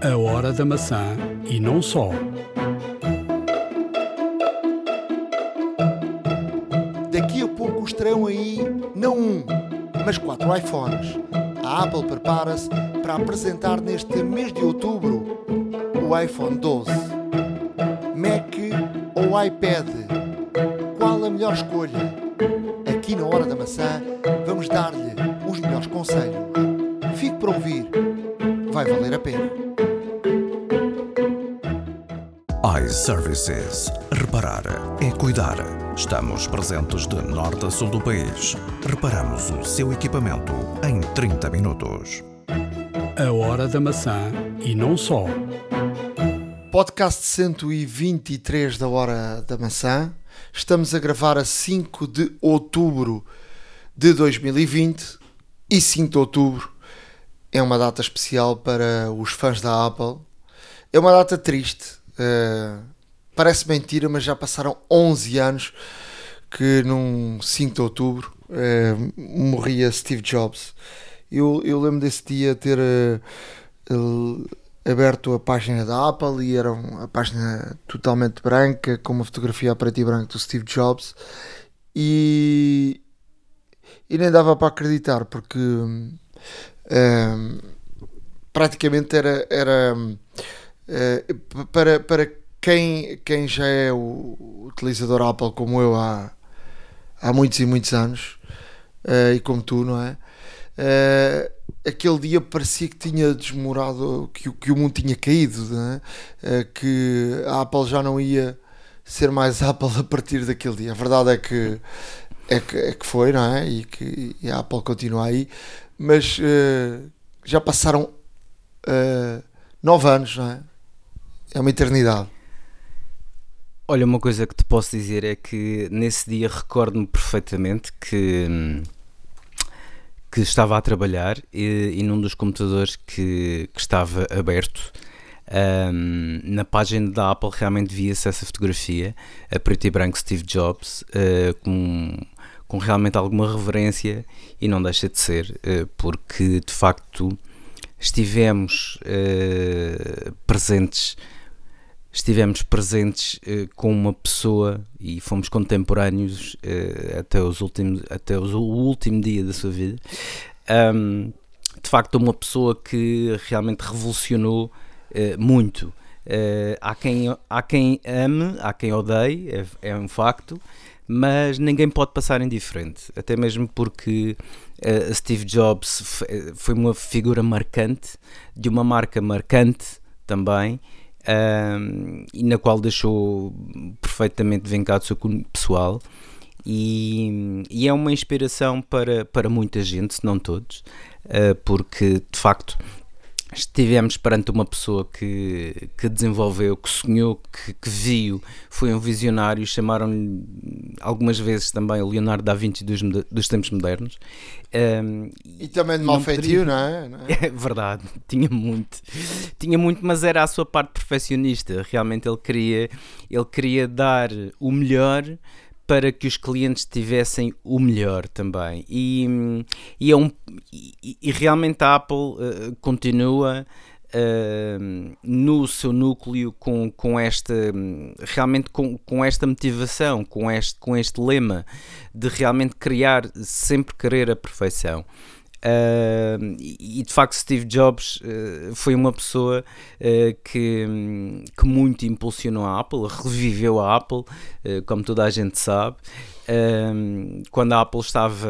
A hora da maçã e não só. Daqui a pouco estreiam aí não um, mas quatro iPhones. A Apple prepara-se para apresentar neste mês de outubro o iPhone 12. Mac ou iPad? Qual a melhor escolha? Aqui na Hora da Maçã vamos dar-lhe os melhores conselhos. Fique para ouvir, vai valer a pena. iServices. Reparar é cuidar. Estamos presentes de norte a sul do país. Reparamos o seu equipamento em 30 minutos. A hora da maçã e não só. Podcast 123 da Hora da Maçã. Estamos a gravar a 5 de outubro de 2020 e 5 de outubro é uma data especial para os fãs da Apple. É uma data triste. Uh, parece mentira, mas já passaram 11 anos que num 5 de outubro uh, morria Steve Jobs. Eu, eu lembro desse dia ter uh, aberto a página da Apple e era a página totalmente branca, com uma fotografia a preto e branco do Steve Jobs. E, e nem dava para acreditar, porque praticamente era, era uh, para, para quem, quem já é o utilizador Apple como eu há, há muitos e muitos anos uh, e como tu, não é? Uh, aquele dia parecia que tinha desmorado, que, que o mundo tinha caído, é? que a Apple já não ia ser mais Apple a partir daquele dia. A verdade é que é que, é que foi, não é? E que e a Apple continua aí, mas uh, já passaram uh, nove anos, não é? É uma eternidade. Olha, uma coisa que te posso dizer é que nesse dia recordo-me perfeitamente que, que estava a trabalhar e, e num dos computadores que, que estava aberto um, na página da Apple realmente via-se essa fotografia, a preto e branco Steve Jobs, uh, com com realmente alguma reverência e não deixa de ser, eh, porque de facto estivemos uh, presentes estivemos presentes uh, com uma pessoa e fomos contemporâneos uh, até, os últimos, até os, o último dia da sua vida. Um, de facto uma pessoa que realmente revolucionou muito. Há, quem, há quem ame, há quem odeie, é, é um facto mas ninguém pode passar indiferente, até mesmo porque Steve Jobs eh, foi uma figura marcante, de uma marca marcante também, uh, e na qual deixou perfeitamente vincado o seu pessoal. E, e, é uma inspiração para, para muita gente, se não todos, uh, porque de facto estivemos perante uma pessoa que, que desenvolveu, que sonhou, que, que viu, foi um visionário, chamaram-lhe algumas vezes também Leonardo da Vinci dos, dos tempos modernos. Um, e também de mal feitio, não, é? não é? É verdade, tinha muito, tinha muito, mas era a sua parte perfeccionista. Realmente ele queria, ele queria dar o melhor para que os clientes tivessem o melhor também. E, e, é um, e, e realmente a Apple uh, continua uh, no seu núcleo com, com esta realmente com, com esta motivação, com este, com este lema de realmente criar, sempre querer a perfeição. Uh, e de facto Steve Jobs uh, foi uma pessoa uh, que, que muito impulsionou a Apple, reviveu a Apple, como toda a gente sabe, quando a Apple estava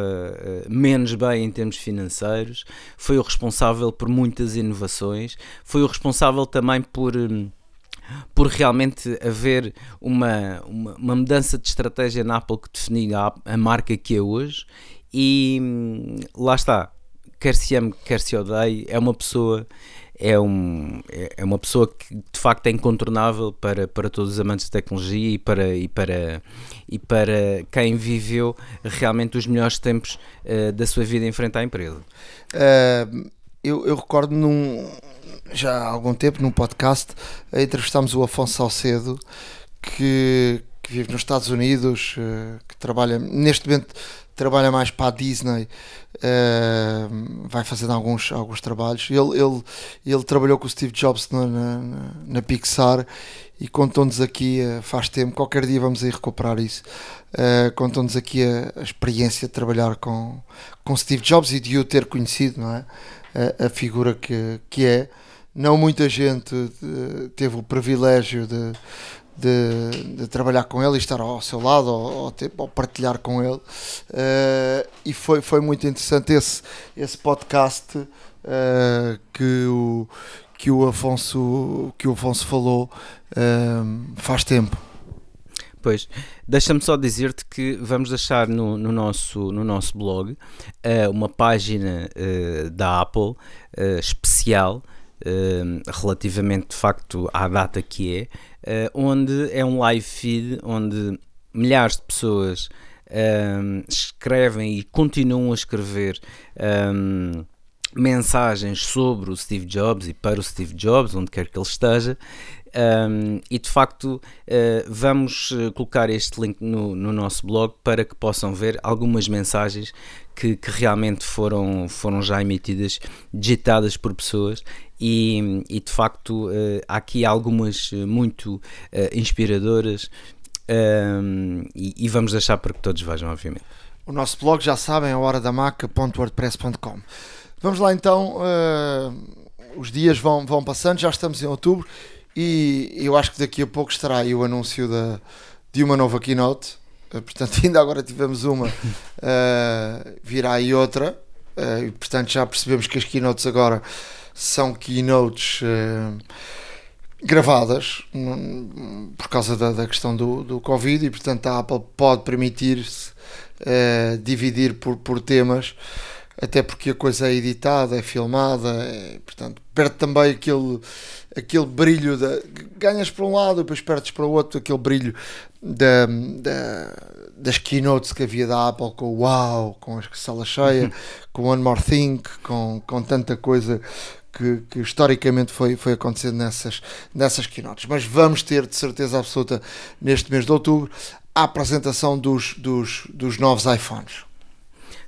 menos bem em termos financeiros, foi o responsável por muitas inovações, foi o responsável também por por realmente haver uma, uma, uma, mudança de estratégia na Apple que definiu a, a marca que é hoje. E hum, lá está, quer se ame, quer se odeie, é uma pessoa é, um, é, é uma pessoa que de facto é incontornável para, para todos os amantes de tecnologia e para, e para, e para quem viveu realmente os melhores tempos uh, da sua vida em frente à empresa. Uh, eu, eu recordo num, já há algum tempo num podcast entrevistámos o Afonso Salcedo que, que vive nos Estados Unidos, que trabalha neste momento trabalha mais para a Disney, uh, vai fazendo alguns, alguns trabalhos. Ele, ele, ele trabalhou com o Steve Jobs na, na, na Pixar e contou-nos aqui, uh, faz tempo, qualquer dia vamos aí recuperar isso. Uh, contou-nos aqui a, a, experiência de trabalhar com, com Steve Jobs e de o ter conhecido, não é? A, a figura que, que é. Não muita gente teve o privilégio de, de, de, trabalhar com ele e estar ao seu lado ou, ou, ou partilhar com ele. Uh, e foi, foi muito interessante esse, esse podcast uh, que, o, que, o Afonso, que o Afonso falou uh, faz tempo. Pois, deixa-me só dizer-te que vamos deixar no, no, nosso, no nosso blog uma página da Apple especial relativamente de facto à data que é, onde é um live feed onde milhares de pessoas um, escrevem e continuam a escrever um, mensagens sobre o Steve Jobs e para o Steve Jobs, onde quer que ele esteja. Um, e de facto uh, vamos eh, colocar este link no, no, nosso blog para que possam ver algumas mensagens que, que realmente foram, foram já emitidas, digitadas por pessoas e, e de facto uh, há aqui algumas eh, muito uh, inspiradoras um, e, e, vamos deixar para que todos vejam, obviamente. O nosso blog já sabem, é horadamaca.wordpress.com. Vamos lá então, uh, os dias vão, vão passando, já estamos em outubro e eu acho que daqui a pouco estará aí o anúncio da, de uma nova keynote. portanto, ainda agora tivemos uma, virá aí outra. e portanto, já percebemos que as keynotes agora são keynotes uh, gravadas por causa da, da, questão do, do Covid e portanto a Apple pode permitir-se uh, dividir por, por temas até porque a coisa é editada, é filmada, é, portanto perde também aquele, aquele brilho, da, ganhas para um lado, depois perdes para o outro, aquele brilho da, da, das keynotes que havia da Apple com o Wow, com a sala cheia, com One More Thing, com, com tanta coisa que, que, historicamente foi, foi acontecendo nessas, nessas keynotes. Mas vamos ter de certeza absoluta neste mês de outubro a apresentação dos, dos, dos novos iPhones.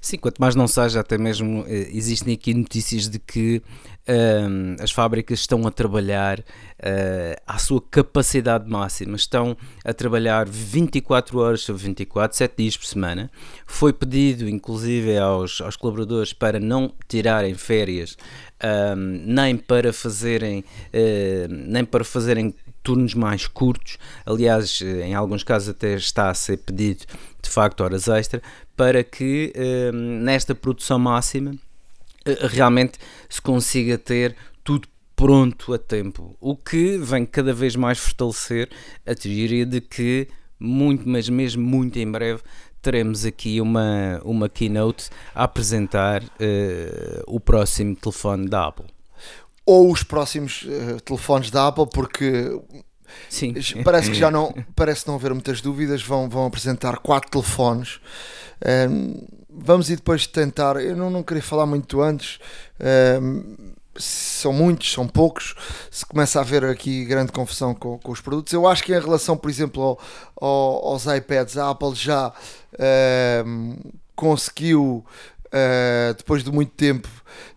Sim, quanto mais não seja, até mesmo eh, existem aqui notícias de que um, as fábricas estão a trabalhar uh, à sua capacidade máxima, estão a trabalhar 24 horas sobre 24, 7 dias por semana. Foi pedido, inclusive, aos, aos colaboradores para não tirarem férias, um, nem para fazerem, uh, nem para fazerem turnos mais curtos. Aliás, eh, em alguns casos até está a ser pedido de facto horas extra para que nesta produção máxima eh, realmente se consiga ter tudo pronto a tempo, o que vem cada vez mais fortalecer a teoria de que muito, mas mesmo muito em breve teremos aqui uma, uma keynote a apresentar uh, o próximo telefone da Apple. Ou os próximos uh, telefones da Apple, porque Sim. parece que já não parece não haver muitas dúvidas, vão, vão apresentar quatro telefones. Um, vamos ir depois tentar. Eu não, não queria falar muito antes. Um, são muitos, são poucos. Se começa a haver aqui grande confusão com, com os produtos, eu acho que em relação, por exemplo, ao, ao, aos iPads, a Apple já um, conseguiu Uh, depois de muito tempo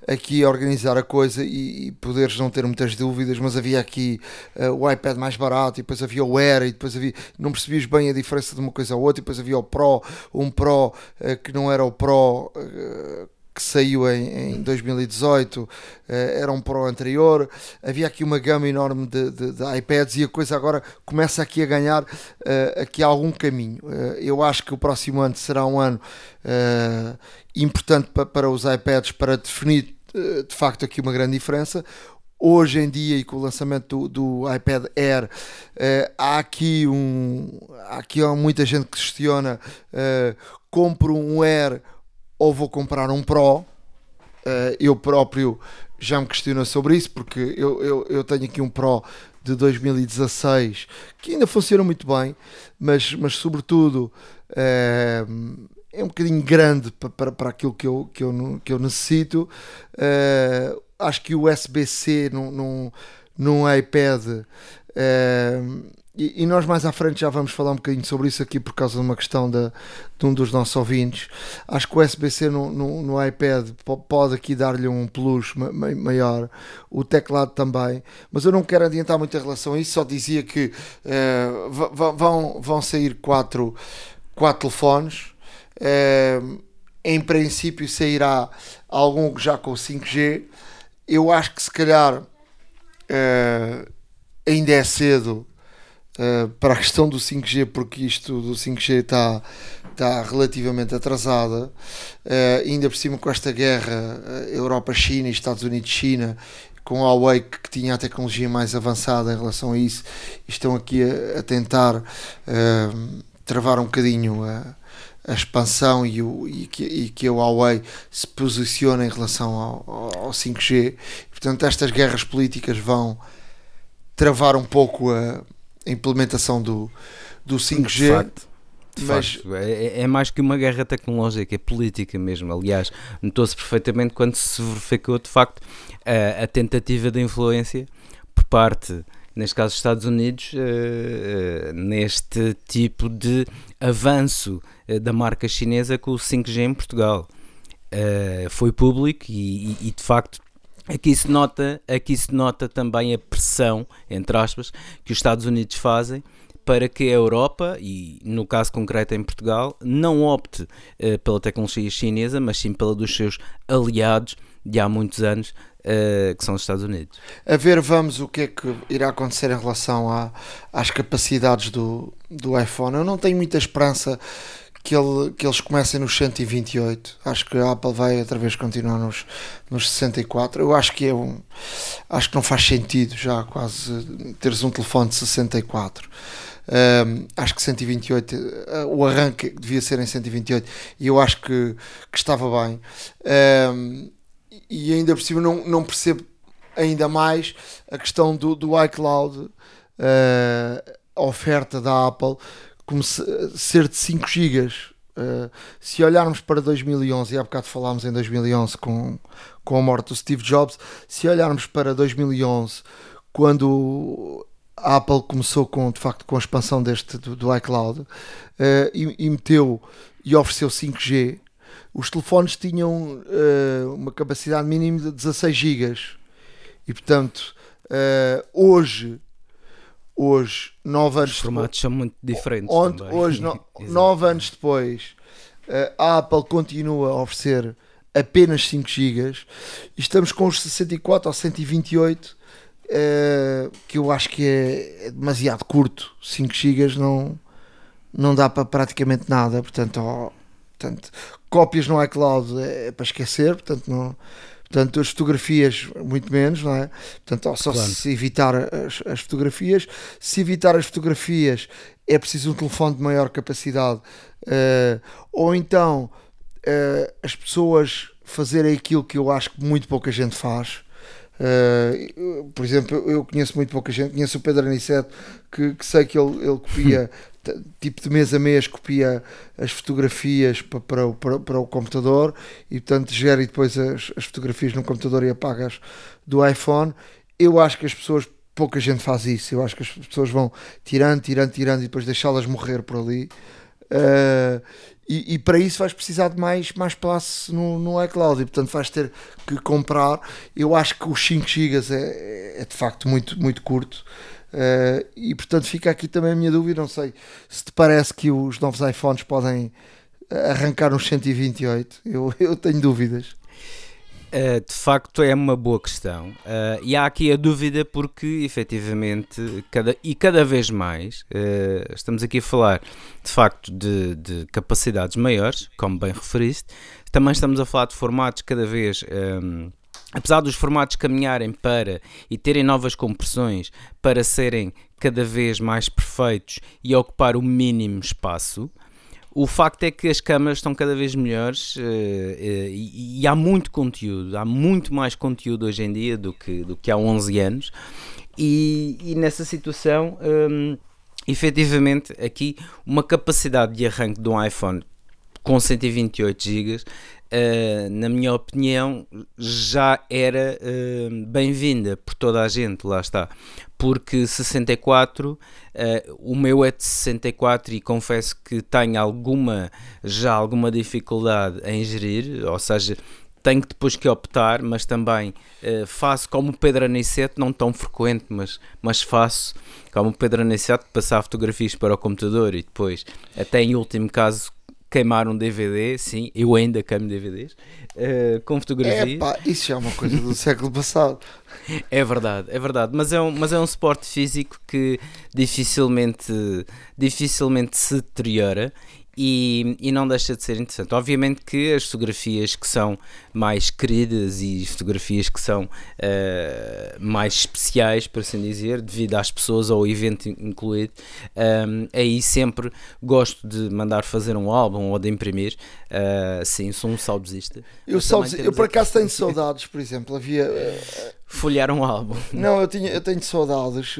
aqui a organizar a coisa e, e poderes não ter muitas dúvidas, mas havia aqui uh, o iPad mais barato e depois havia o Air e depois havia, não percebias bem a diferença de uma coisa a outra e depois havia o Pro, um Pro uh, que não era o Pro que saiu em, em 2018 eh, era um Pro anterior. Havia aqui uma gama enorme de, de, de iPads e a coisa agora começa aqui a ganhar uh, aqui algum caminho. Uh, eu acho que o próximo ano será um ano uh, importante pa, para os iPads para definir de facto aqui uma grande diferença hoje em dia e com o lançamento do, do iPad Air há aqui um há aqui muita gente que questiona compro um Air ou vou comprar um Pro. Uh, eu próprio já me questiono sobre isso, porque eu, eu, eu tenho aqui um Pro de 2016 que ainda funciona muito bem, mas, mas sobretudo uh, é um bocadinho grande para, para, para aquilo que eu, que eu, que eu necessito. Uh, acho que o USB-C não, não, num iPad. Uh, e, e, nós mais à frente já vamos falar um bocadinho sobre isso aqui por causa de uma questão de, de um dos nossos ouvintes. Acho que o USB-C no, no, no, iPad pode aqui dar-lhe um plus maior, o teclado também, mas eu não quero adiantar muito em relação a isso, só dizia que uh, vão, vão sair quatro, quatro telefones. Uh, em princípio sairá algum já com 5G. Eu acho que se calhar uh, ainda é cedo uh, para a questão do 5G, porque isto do 5G está está relativamente atrasada, uh, ainda por cima com esta guerra Europa-China e Estados Unidos-China, com a Huawei que, tinha a tecnologia mais avançada em relação a isso, estão aqui a, a tentar uh, travar um bocadinho a, a expansão e, o, e, que, e que a Huawei se posiciona em relação ao, ao 5G. Portanto, estas guerras políticas vão travar um pouco a implementação do, do 5G. De facto. De mas facto, é, é, é, mais que uma guerra tecnológica, é política mesmo. Aliás, notou-se perfeitamente quando se verificou de facto a, a tentativa de influência por parte neste caso Estados Unidos, uh, uh, neste tipo de avanço uh, da marca chinesa com o 5G em Portugal. foi público e, e, de facto aqui se nota aqui se nota também a pressão entre aspas que os Estados Unidos fazem para que a Europa, e no caso concreto em Portugal, não opte pela tecnologia chinesa, mas sim pela dos seus aliados de há muitos anos, uh, que são os Estados Unidos. A ver, vamos o que é que irá acontecer em relação a, às capacidades do, do iPhone. Eu não tenho muita esperança que, ele, que eles comecem nos 128. Acho que a Apple vai outra vez continuar nos, nos 64. Eu acho que é um. Acho que não faz sentido já quase teres um telefone de 64. Um, acho que 128, uh, o arranque devia ser em 128 e eu acho que, que estava bem. Um, e ainda por cima não, não percebo ainda mais a questão do, do iCloud, uh, a oferta da Apple, como se, ser de 5 GB. Uh, se olharmos para 2011, e há bocado falámos em 2011 com, com a morte do Steve Jobs, se olharmos para 2011, quando a Apple começou com, de facto, com a expansão deste, do, do iCloud uh, e, e meteu e ofereceu 5G, os telefones tinham uh, uma capacidade mínima de 16 GB e portanto uh, hoje hoje nove anos os formatos depois, são muito diferentes onde, hoje no, nove anos depois uh, a Apple continua a oferecer apenas 5 GB e estamos com os 64 ou 128 uh, que eu acho que é, é demasiado curto. 5 GB não não dá para praticamente nada. Portanto oh, Portanto, cópias no iCloud é, é para esquecer, portanto, não, portanto as fotografias muito menos, não é? Portanto, só claro. se evitar as, as, fotografias. Se evitar as fotografias é preciso um telefone de maior capacidade, uh, ou então uh, as pessoas fazerem aquilo que eu acho que muito pouca gente faz. Uh, por exemplo, eu conheço muito pouca gente, conheço o Pedro Aniceto, que, que sei que ele, ele copia tipo de mês a mês copia as fotografias para, para, o, para, para o computador e portanto gera depois as, as fotografias no computador e apagas do iPhone. Eu acho que as pessoas, pouca gente faz isso, eu acho que as pessoas vão tirando, tirando, tirando e depois deixá-las morrer por ali. Uh, e, e, para isso vais precisar de mais, mais espaço no, no iCloud e portanto vais ter que comprar. Eu acho que os 5 GB é, é de facto muito, muito curto. Uh, e portanto fica aqui também a minha dúvida. Não sei se te parece que os novos iPhones podem arrancar uns 128. Eu, eu tenho dúvidas. Uh, de facto é uma boa questão. Uh, e há aqui a dúvida porque efetivamente cada, e cada vez mais uh, estamos aqui a falar de facto de, de, capacidades maiores, como bem referiste, também estamos a falar de formatos cada vez um, apesar dos formatos caminharem para e terem novas compressões para serem cada vez mais perfeitos e ocupar o mínimo espaço, o facto é que as câmaras estão cada vez melhores uh, e, e, há muito conteúdo, há muito mais conteúdo hoje em dia do que, do que há 11 anos, e, e nessa situação, um, efetivamente, aqui uma capacidade de arranque de um iPhone com 128 GB uh, na minha opinião, já era uh, bem-vinda por toda a gente, lá está. Porque 64, uh, o meu é de 64 e confesso que tenho alguma, já alguma dificuldade em gerir, ou seja, tenho depois que optar, mas também uh, faço como o Pedro Aniceto, não tão frequente, mas, mas faço como o Pedro Aniceto, passar fotografias para o computador e depois, até em último caso, queimar um DVD, sim, eu ainda queimo DVDs, uh, eh, com fotografias. Epá, isso já é uma coisa do século passado. É verdade, é verdade, mas é um, mas é um suporte físico que dificilmente, dificilmente se deteriora e, e não deixa de ser interessante. Obviamente que as fotografias que são mais queridas e fotografias que são uh, mais especiais, por assim dizer, devido às pessoas ou ao evento incluído, um, eh, aí sempre gosto de mandar fazer um álbum ou de imprimir. Uh, sim, sou um saudosista. Eu, eu por acaso tenho saudades, por exemplo, havia. Uh, Folhear um álbum. Não, eu, tinha, eu tenho saudades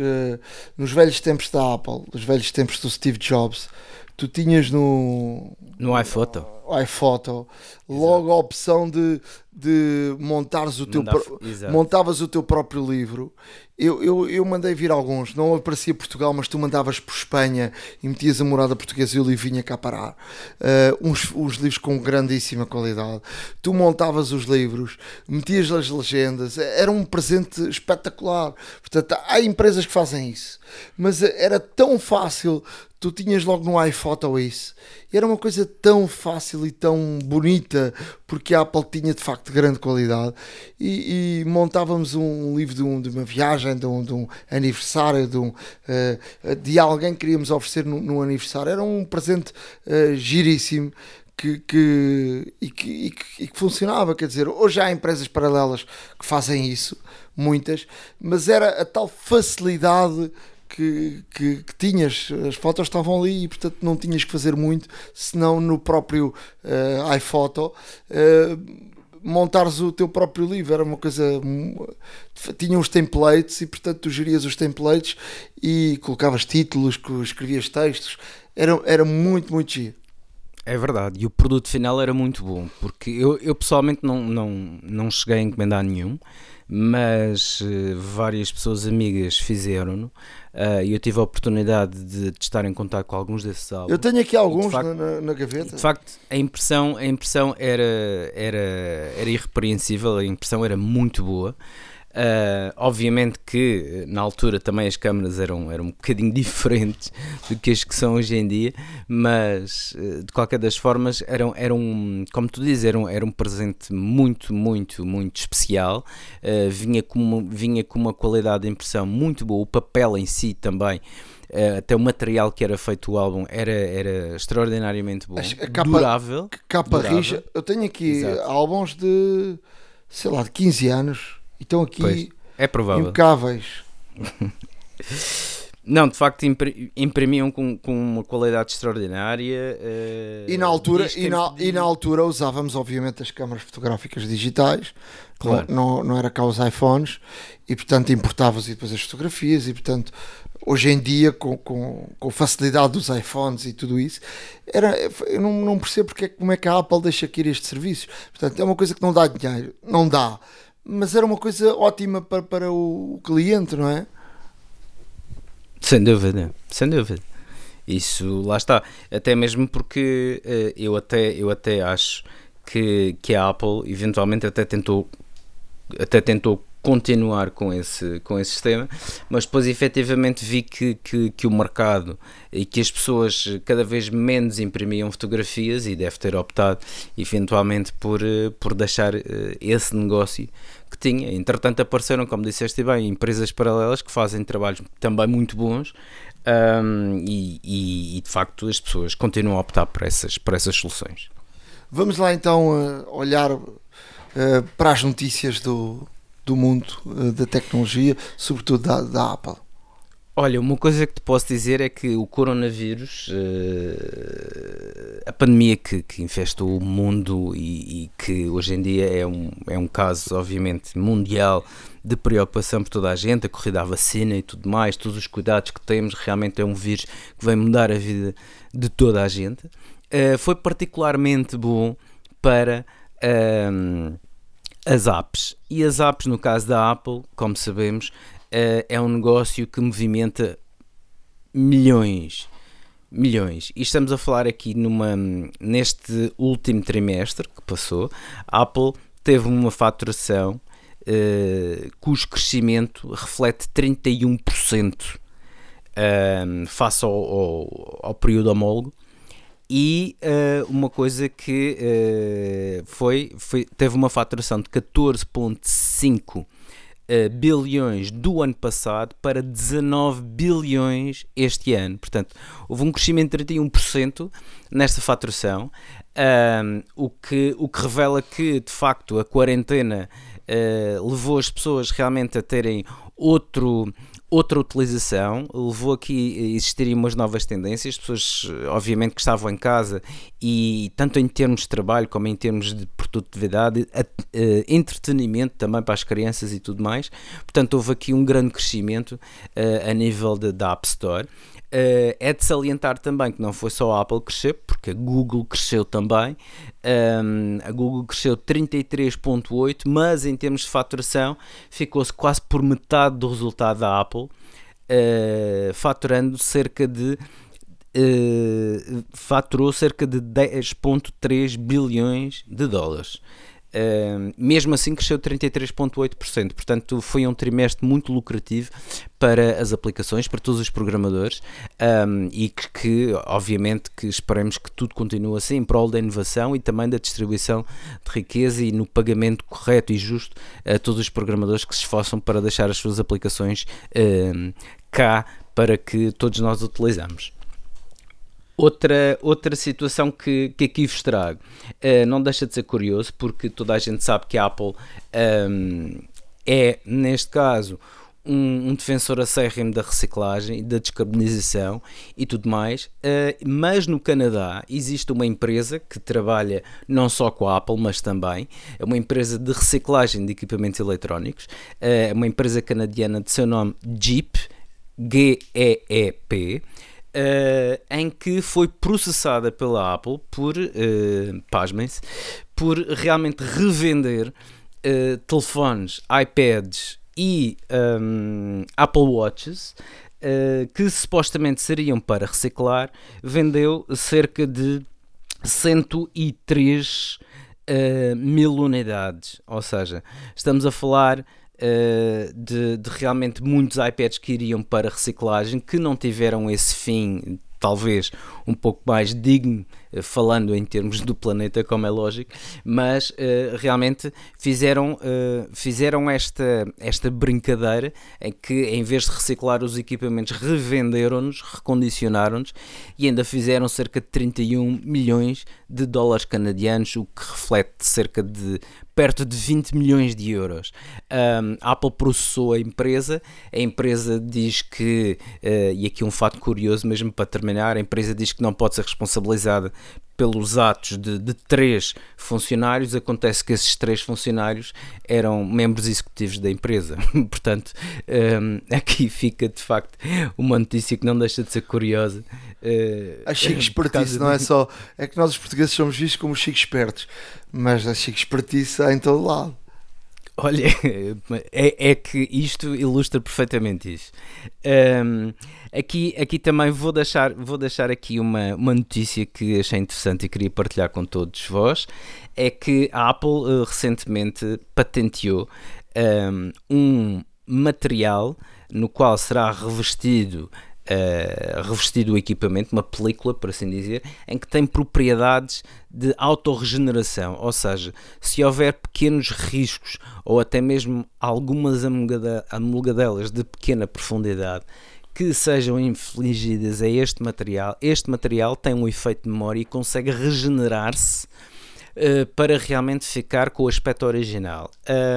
nos velhos tempos da Apple, nos velhos tempos do Steve Jobs tu tinhas no no iPhoto, iPhoto logo a opção de, de montares o teu pro, montavas o teu próprio livro. Eu, eu, eu mandei vir alguns, não aparecia Portugal, mas tu mandavas por Espanha e metias a morada portuguesa e o livro vinha cá parar. Uh, uns, uns livros com grandíssima qualidade. Tu montavas os livros, metias as legendas, era um presente espetacular. Portanto, há empresas que fazem isso, mas era tão fácil tu tinhas logo no iPhoto isso. E era uma coisa tão fácil e tão bonita, porque a Apple tinha de facto grande qualidade. E, e montávamos um livro de, um, de, uma viagem, de um, de um aniversário, de, um, uh, de alguém que queríamos oferecer no aniversário. Era um presente uh, giríssimo. Que, que, e, que, e, que, e que funcionava, quer dizer, hoje há empresas paralelas que fazem isso, muitas, mas era a tal facilidade que, que, que, tinhas, as fotos estavam ali e portanto não tinhas que fazer muito, senão no próprio uh, iPhoto uh, montares o teu próprio livro, era uma coisa tinha os templates e portanto tu gerias os templates e colocavas títulos, escrevias textos, era, era muito, muito giro. É verdade, e o produto final era muito bom, porque eu, eu pessoalmente não, não, não cheguei a encomendar nenhum, mas uh, várias pessoas amigas fizeram-no uh, e eu tive a oportunidade de, de, estar em contato com alguns desses álbuns. Eu tenho aqui alguns facto, na, na, gaveta. De facto, a impressão, a impressão era, era, era irrepreensível, a impressão era muito boa. Uh, obviamente que na altura também as câmaras eram, eram um bocadinho diferentes do que as que são hoje em dia, mas uh, de qualquer das formas eram, eram como tu dizes, eram, era um presente muito, muito, muito especial. Uh, vinha, com uma, vinha com uma qualidade de impressão muito boa, o papel em si também. Até o material que era feito o álbum era, era extraordinariamente bom, a capa, durável. Capa durável. rija. Eu tenho aqui Exato. álbuns de sei lá, de 15 anos e estão aqui pois, é provável. impecáveis. Não, de facto imprimiam com, com uma qualidade extraordinária. Uh, e, na altura, e, na, e na altura usávamos, obviamente, as câmaras fotográficas digitais, claro. não, não, era cá os iPhones, e portanto importavas e depois as fotografias, e portanto hoje em dia, com, com, com facilidade dos iPhones e tudo isso, era, eu não, não percebo porque, é como é que a Apple deixa aqui estes serviços. Portanto, é uma coisa que não dá dinheiro, não dá mas era uma coisa ótima para, para o cliente, não é? Sem dúvida, sem dúvida. Isso lá está. Até mesmo porque uh, eu, até, eu até acho que, que a Apple eventualmente até tentou até tentou continuar com esse, com esse sistema, mas depois efetivamente vi que, que, que, o mercado e que as pessoas cada vez menos imprimiam fotografias e deve ter optado eventualmente por, eh, por deixar eh, esse negócio que tinha. Entretanto apareceram, como disseste bem, empresas paralelas que fazem trabalhos também muito bons um, e, e, e, de facto as pessoas continuam a optar por essas, por essas soluções. Vamos lá então uh, olhar para as notícias do, do mundo uh, da tecnologia, sobretudo da, da, Apple? Olha, uma coisa que te posso dizer é que o coronavírus, uh, a pandemia que, que infestou o mundo e, e, que hoje em dia é um, é um caso, obviamente, mundial de preocupação por toda a gente, a corrida à vacina e tudo mais, todos os cuidados que temos, realmente é um vírus que vai mudar a vida de toda a gente. Uh, foi particularmente bom para um, as apps. E as apps, no caso da Apple, como sabemos, uh, é um negócio que movimenta milhões. Milhões. E estamos a falar aqui numa, neste último trimestre que passou, a Apple teve uma faturação uh, cujo crescimento reflete 31% uh, face ao, ao, ao, período homólogo. E uh, uma coisa que uh, foi, foi, teve uma faturação de 14,5 Uh, bilhões do ano passado para 19 bilhões este ano. Portanto, houve um crescimento de 31% nesta faturação, um, o, que, o que revela que, de facto, a quarentena levou as pessoas realmente a terem outro outra utilização, levou aqui a existirem umas novas tendências, pessoas obviamente que estavam em casa e tanto em termos de trabalho como em termos de produtividade, a, entretenimento também para as crianças e tudo mais, portanto houve aqui um grande crescimento uh, a nível da App Store. Uh, é de salientar também que não foi só a Apple crescer, porque a Google cresceu também. Um, a Google cresceu 33,8%, mas em termos de faturação ficou-se quase por metade do resultado da Apple, uh, faturando cerca de. Uh, faturou cerca de 10,3 bilhões de dólares. Mesmo assim cresceu 33,8%. Portanto, foi um trimestre muito lucrativo para as aplicações, para todos os programadores um, e que, que, obviamente, que esperemos que tudo continue assim em prol da inovação e também da distribuição de riqueza e no pagamento correto e justo a todos os programadores que se esforçam para deixar as suas aplicações um, cá para que todos nós utilizamos. Outra, outra situação que, que aqui vos trago. Uh, não deixa de ser curioso, porque toda a gente sabe que a Apple um, ehm, é, neste caso, um, um, defensor acérrimo da reciclagem, da descarbonização e tudo mais, uh, mas no Canadá existe uma empresa que trabalha não só com a Apple, mas também. É uma empresa de reciclagem de equipamentos eletrónicos, eh, é uh, uma empresa canadiana de seu nome Jeep, G-E-E-P uh, em que foi processada pela Apple por, uh, pasmem-se, por realmente revender uh, telefones, iPads e um, Apple Watches uh, que supostamente seriam para reciclar, vendeu cerca de 103 uh, mil unidades. Ou seja, estamos a falar uh, de, de, realmente muitos iPads que iriam para reciclagem que não tiveram esse fim talvez um pouco mais digno, eh, falando em termos do planeta, como é lógico, mas uh, realmente fizeram, uh, fizeram esta, esta brincadeira em que, em vez de reciclar os equipamentos, revenderam-nos, recondicionaram-nos e ainda fizeram cerca de 31 milhões de dólares canadianos, o que reflete cerca de perto de 20 milhões de euros. Um, a Apple processou a empresa, a empresa diz que, uh, e aqui um fato curioso mesmo para terminar, a empresa diz que não pode ser responsabilizada pelos atos de, de, três funcionários, acontece que esses três funcionários eram membros executivos da empresa. Portanto, um, aqui fica de facto uma notícia que não deixa de ser curiosa. Uh, a chique espertice, não é só. É que nós os portugueses somos vistos como chique espertos, mas a chique espertice há em todo lado. Olha, é, é que isto ilustra perfeitamente isso. Um, aqui, aqui também vou deixar, vou deixar aqui uma, uma notícia que achei interessante e queria partilhar com todos vós. É que a Apple uh, recentemente patenteou um, um material no qual será revestido uh, revestido o equipamento, uma película, por assim dizer, em que tem propriedades de autorregeneração, ou seja, se houver pequenos riscos ou até mesmo algumas amolgadelas de pequena profundidade que sejam infligidas a este material, este material tem um efeito de memória e consegue regenerar-se uh, para realmente ficar com o aspecto original.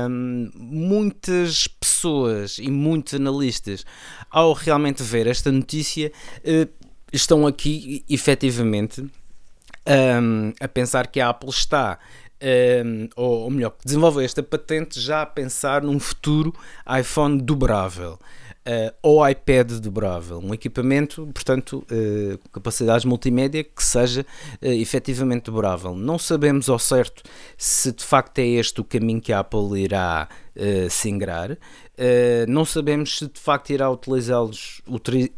Um, muitas pessoas e muitos analistas, ao realmente ver esta notícia, uh, estão aqui efetivamente um, a pensar que a Apple está um, ou, ou, melhor, desenvolveu esta patente já a pensar num futuro iPhone dobrável. Uh, ou iPad dobrável, um equipamento, portanto, uh, capacidades multimédia que seja uh, efetivamente dobrável. Não sabemos ao certo se de facto é este o caminho que a Apple irá uh, se ingrar, uh, não sabemos se de facto irá utilizá-los,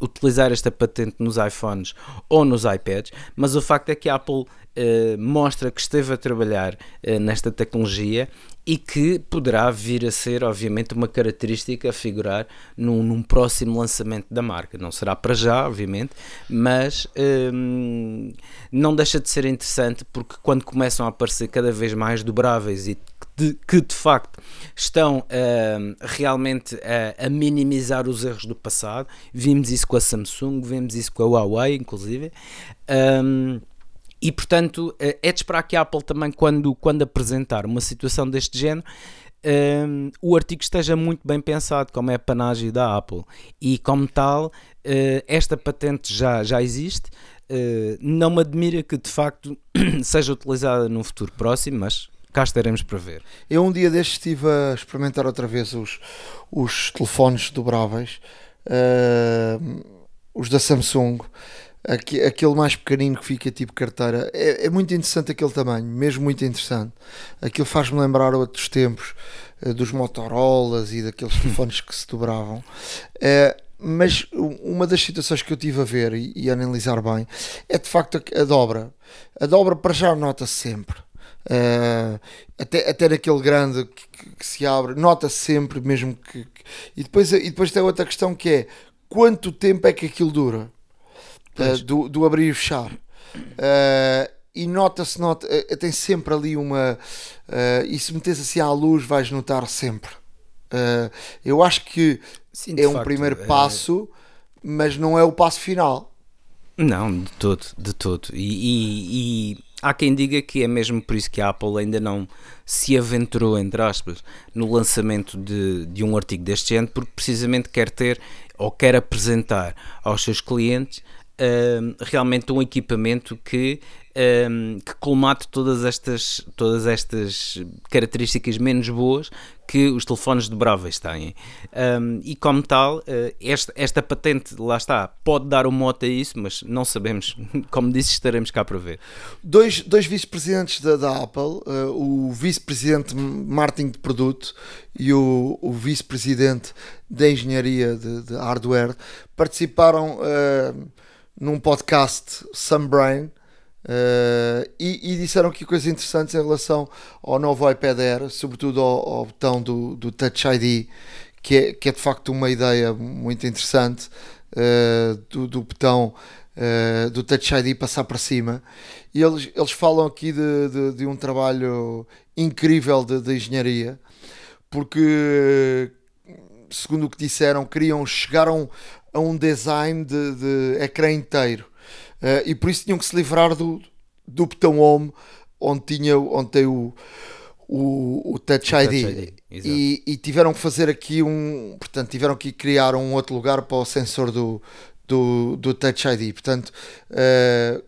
utilizar esta patente nos iPhones ou nos iPads, mas o facto é que a Apple mostra que esteve a trabalhar nesta tecnologia e que poderá vir a ser, obviamente, uma característica a figurar num, num próximo lançamento da marca. Não será para já, obviamente, mas hum, não deixa de ser interessante porque quando começam a aparecer cada vez mais dobráveis e de, que de facto estão hum, realmente a, a, minimizar os erros do passado, vimos isso com a Samsung, vimos isso com a Huawei, inclusive. Hum, e portanto, eh, é de esperar que a Apple também, quando, quando apresentar uma situação deste género, um, ehm, o artigo esteja muito bem pensado, como é a panagem da Apple. E como tal, uh, esta patente já, já existe. Uh, não me admira que de facto seja utilizada num futuro próximo, mas cá estaremos para ver. Eu um dia destes estive a experimentar outra vez os, os telefones dobráveis, uh, os da Samsung aquele mais pequenino que fica tipo carteira. É, é, muito interessante aquele tamanho, mesmo muito interessante. Aquilo faz-me lembrar outros tempos uh, dos Motorolas e daqueles telefones que se dobravam. Uh, mas uma das situações que eu tive a ver e, e a analisar bem é de facto a, a dobra. A dobra para já nota-se sempre. Uh, até, até naquele grande que, que, que se abre, nota-se sempre mesmo que, que, e depois e depois tem outra questão que é quanto tempo é que aquilo dura uh, do, do abrir e fechar. Uh, e nota-se, nota, uh, tem sempre ali uma. e se metes assim à luz, vais notar sempre. eu acho que Sim, é um facto, primeiro é... passo, mas não é o passo final. Não, de todo, de todo. E, e, e, há quem diga que é mesmo por isso que a Apple ainda não se aventurou, entre aspas, no lançamento de, de um artigo deste género, porque precisamente quer ter ou quer apresentar aos seus clientes realmente um equipamento que, um, que colmate todas estas, todas estas características menos boas que os telefones dobráveis têm. Um, e como tal, uh, esta, patente, lá está, pode dar um mote a isso, mas não sabemos. Como disse, estaremos cá para ver. Dois, dois vice-presidentes da, da, Apple, uh, o vice-presidente marketing de produto e o, o vice-presidente da engenharia de, de, hardware, participaram. Uh, num podcast Sunbrain uh, e, e, disseram aqui coisas interessantes em relação ao novo iPad Air, sobretudo ao, ao botão do, do Touch ID, que é, que é de facto uma ideia muito interessante uh, do, do botão uh, do Touch ID passar para cima. E eles, eles falam aqui de, de, de um trabalho incrível de, de engenharia, porque segundo o que disseram, queriam chegar a um, a um design de, de ecrã inteiro. Uh, e por isso tinham que se livrar do, do botão Home onde, tinha, onde tem o, o, o Touch o ID. Touch ID e, e, tiveram que fazer aqui um. Portanto, tiveram que criar um outro lugar para o sensor do, do, do Touch ID. Portanto, uh,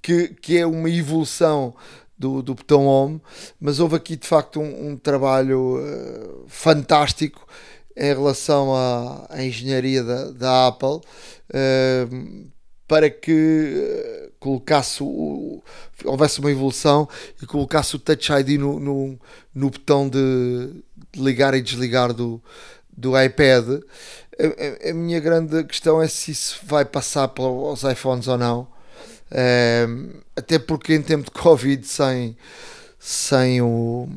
que, que é uma evolução do, do botão Home, mas houve aqui de facto um, um trabalho uh, fantástico em relação à, à engenharia da, da Apple uh, para que uh, colocasse o, houvesse uma evolução e colocasse o Touch ID no, no, no botão de, de, ligar e desligar do, do iPad. A, a, a, minha grande questão é se isso vai passar para os iPhones ou não. Uh, até porque em tempo de Covid sem sem o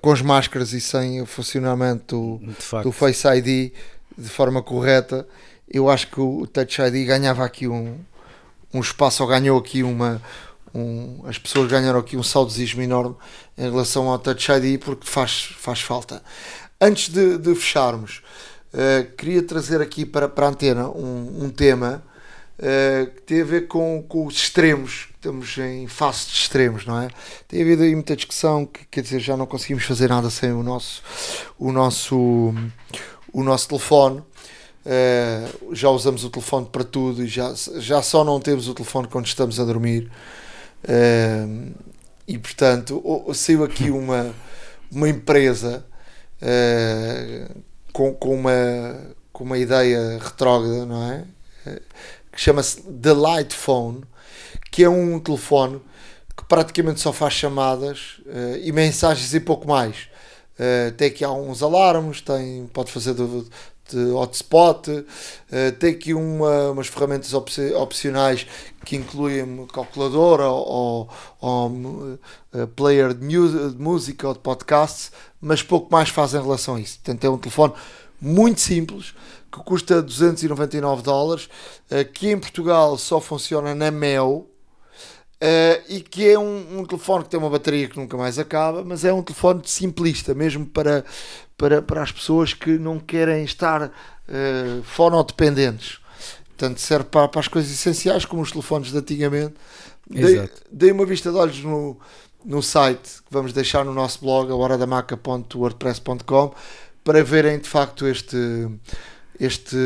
com as máscaras e sem o funcionamento do, do Face ID de forma correta, eu acho que o Touch ID ganhava aqui um, um espaço ou ganhou aqui uma um, as pessoas ganharam aqui um saudosismo enorme em relação ao Touch ID porque faz, faz falta. Antes de, de fecharmos, uh, queria trazer aqui para, para a antena um, um tema uh, que tem a ver com, com os extremos estamos em face de extremos, não é? Tem havido aí muita discussão que quer dizer já não conseguimos fazer nada sem o nosso o nosso o nosso telefone. Uh, já usamos o telefone para tudo e já, já só não temos o telefone quando estamos a dormir. Uh, e portanto saiu aqui uma, uma empresa eh, com, com, uma, com uma ideia retrógrada, não é? Que chama-se The Light Phone, que é um telefone que praticamente só faz chamadas eh, e mensagens e pouco mais. Eh, tem aqui alguns alarmes, tem, pode fazer de, de hotspot, eh, tem aqui uma, umas ferramentas opci- opcionais que incluem calculadora ou, ou eh, player de, de música ou de podcasts, mas pouco mais faz em relação a isso. Portanto, é um telefone muito simples que custa 299 dólares, eh, que em Portugal só funciona na Mel. eh, e que é um, um telefone que tem uma bateria que nunca mais acaba, mas é um telefone simplista, mesmo para, para, para as pessoas que não querem estar eh, fonodependentes. Portanto, serve para, para as coisas essenciais, como os telefones de antigamente. Dei, dei uma vista de olhos no, no site que vamos deixar no nosso blog, a horadamaca.wordpress.com, para verem de facto este, este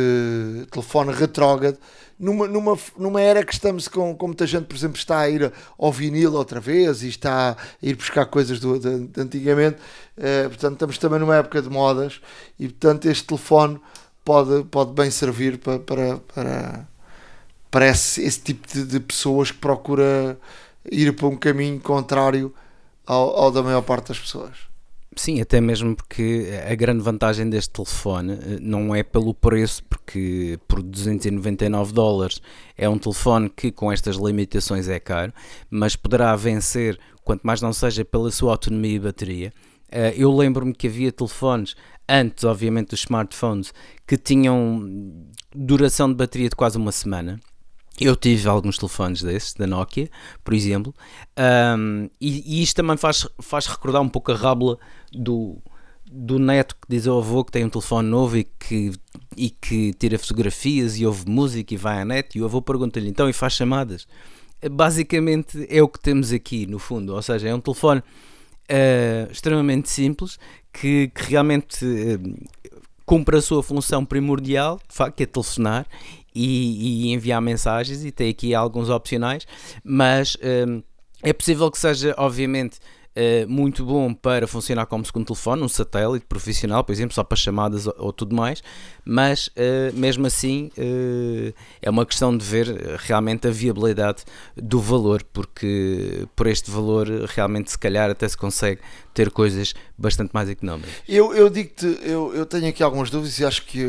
telefone retrógrado. Numa, numa, numa era que estamos com, com muita gente, por exemplo, está a ir ao vinil outra vez e está a ir buscar coisas do, de, de antigamente, eh, portanto, estamos também numa época de modas e, portanto, este telefone pode, pode bem servir para, para, para, para esse, esse tipo de, de pessoas que procura ir para um caminho contrário ao, ao da maior parte das pessoas. Sim, até mesmo porque a grande vantagem deste telefone eh, não é pelo preço, porque por 299 dólares é um telefone que com estas limitações é caro, mas poderá vencer, quanto mais não seja pela sua autonomia e bateria. Eh, Eu lembro-me que havia telefones, antes obviamente dos smartphones, que tinham duração de bateria de quase uma semana. Eu tive alguns telefones desses, da Nokia, por exemplo, um, e, e isto também faz, faz recordar um pouco a rábula do, do neto que diz ao avô que tem um telefone novo e que, e que tira fotografias e ouve música e vai à net, e o avô pergunta-lhe então e faz chamadas. Basicamente é o que temos aqui, no fundo, ou seja, é um telefone uh, extremamente simples que, que realmente uh, cumpre a sua função primordial, que é telefonar e, e, enviar mensagens e tem aqui alguns opcionais, mas um, é possível que seja, obviamente, uh, muito bom para funcionar como segundo telefone, um satélite profissional, por exemplo, só para chamadas ou, ou tudo mais, mas uh, mesmo assim uh, é uma questão de ver realmente a viabilidade do valor, porque por este valor realmente se calhar até se consegue ter coisas bastante mais económicas. Eu, eu digo-te, eu, eu tenho aqui algumas dúvidas e acho que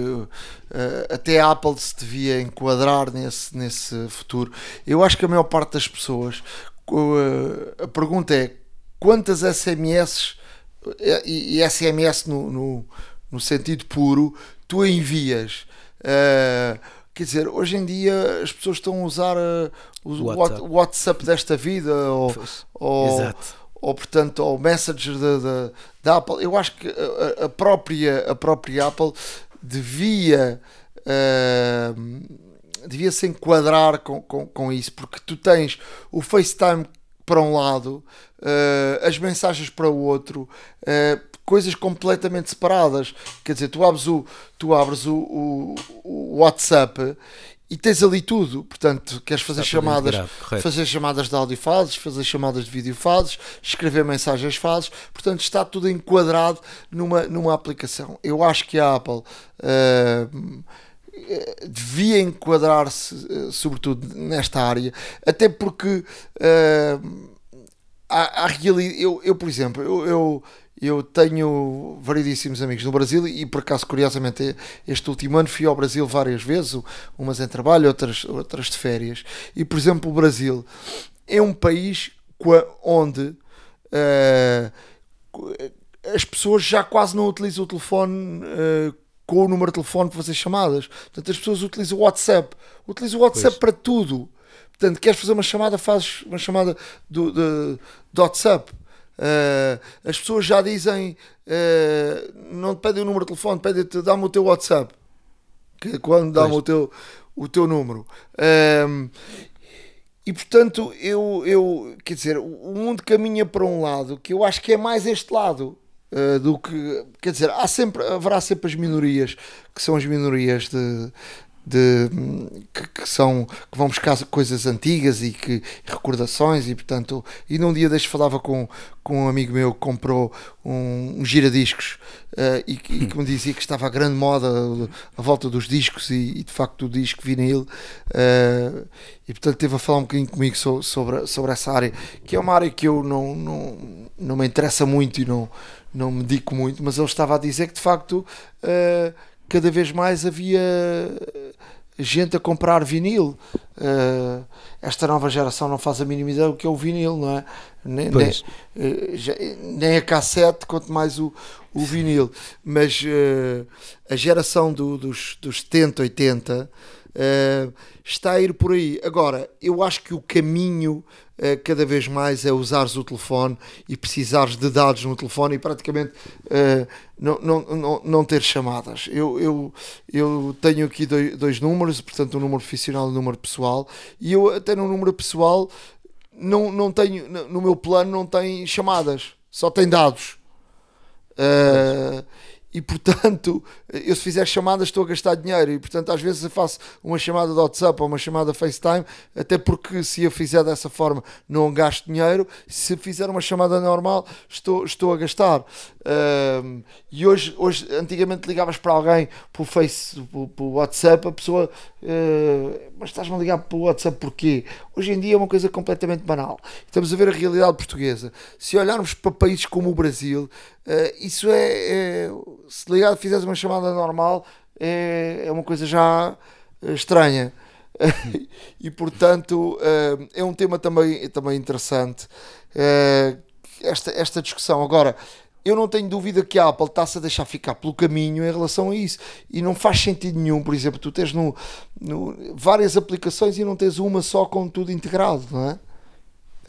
até a Apple se devia enquadrar nesse, nesse futuro. Eu acho que a maior parte das pessoas, a pergunta é quantas SMS e, e SMS no, no, no, sentido puro tu envias. Uh, quer dizer, hoje em dia as pessoas estão a usar o WhatsApp. WhatsApp desta vida ou, ou, ou portanto ao Messenger da, da, da, Apple. Eu acho que a, a, própria, a própria Apple devia uh, devia se enquadrar com, com, com isso, porque tu tens o FaceTime para um lado, uh, as mensagens para o outro, uh, coisas completamente separadas. Quer dizer, tu abres o, tu abres o, o, o WhatsApp e tens ali tudo. Portanto, queres fazer Está chamadas, integrado, fazer chamadas de áudio fazes, fazer chamadas de vídeo fazes, escrever mensagens fazes. Portanto, está tudo enquadrado numa, numa aplicação. Eu acho que a Apple uh, devia enquadrar-se, uh, sobretudo nesta área, até porque uh, a realidade. Eu, eu, por exemplo, eu, eu eu tenho variedíssimos amigos no Brasil e por acaso, curiosamente, este último ano fui ao Brasil várias vezes, umas em trabalho, outras, outras de férias. E por exemplo, o Brasil é um país onde uh, as pessoas já quase não utilizam o telefone uh, com o número de telefone para fazer chamadas. Portanto, as pessoas utilizam o WhatsApp. Utilizam o WhatsApp pois. para tudo. Portanto, queres fazer uma chamada, fazes uma chamada do, do, do WhatsApp. Uh, as pessoas já dizem, uh, não te pedem o número de telefone, pedem-te, dá-me o teu WhatsApp. Que é quando dá-me o teu, o teu número. Uh, e portanto, eu, eu, quer dizer, o mundo caminha para um lado que eu acho que é mais este lado. Do que, quer dizer, há sempre, haverá sempre as minorias que são as minorias de, de que, que, são que vão buscar coisas antigas e que recordações e portanto e num dia deste falava com, com um amigo meu que comprou um, um giradiscos uh, e, e, que me dizia que estava a grande moda a volta dos discos e, e de facto o disco vinil uh, e portanto teve a falar um bocadinho comigo sobre, sobre essa área que é uma área que eu não, não, não me interessa muito e não, não me dedico muito mas ele estava a dizer que de facto uh, cada vez mais havia gente a comprar vinil. Uh, esta nova geração não faz a mínima ideia do que é o vinil, não é? Nem, nem, nem, a cassete, quanto mais o, o vinil. Mas uh, a geração do, dos, dos 70, 80 está a ir por aí. Agora, eu acho que o caminho eh, cada vez mais é usares o telefone e precisares de dados no telefone e praticamente uh, não, não, não, não ter chamadas. Eu, eu, eu tenho aqui dois, dois números, portanto, um número profissional e um número pessoal, e eu até no número pessoal não, não tenho, no meu plano não tem chamadas, só tem dados. Uh, e portanto, eu se fizer chamadas estou a gastar dinheiro e portanto às vezes eu faço uma chamada de WhatsApp ou uma chamada FaceTime, até porque se eu fizer dessa forma não gasto dinheiro, se fizer uma chamada normal estou, estou a gastar. Um, e hoje, hoje, antigamente ligavas para alguém por Face, por WhatsApp, a pessoa, uh, mas estás-me a ligar pelo WhatsApp porquê? Hoje em dia é uma coisa completamente banal. Estamos a ver a realidade portuguesa. Se olharmos para países como o Brasil, isso é, é, se ligado fizeres uma chamada normal, é, é uma coisa já eh, estranha. e portanto é um tema também, também interessante esta, esta discussão. Agora, eu não tenho dúvida que a Apple está-se a deixar ficar pelo caminho em relação a isso. E não faz sentido nenhum, por exemplo, tu tens no, no várias aplicações e não tens uma só com tudo integrado, não é?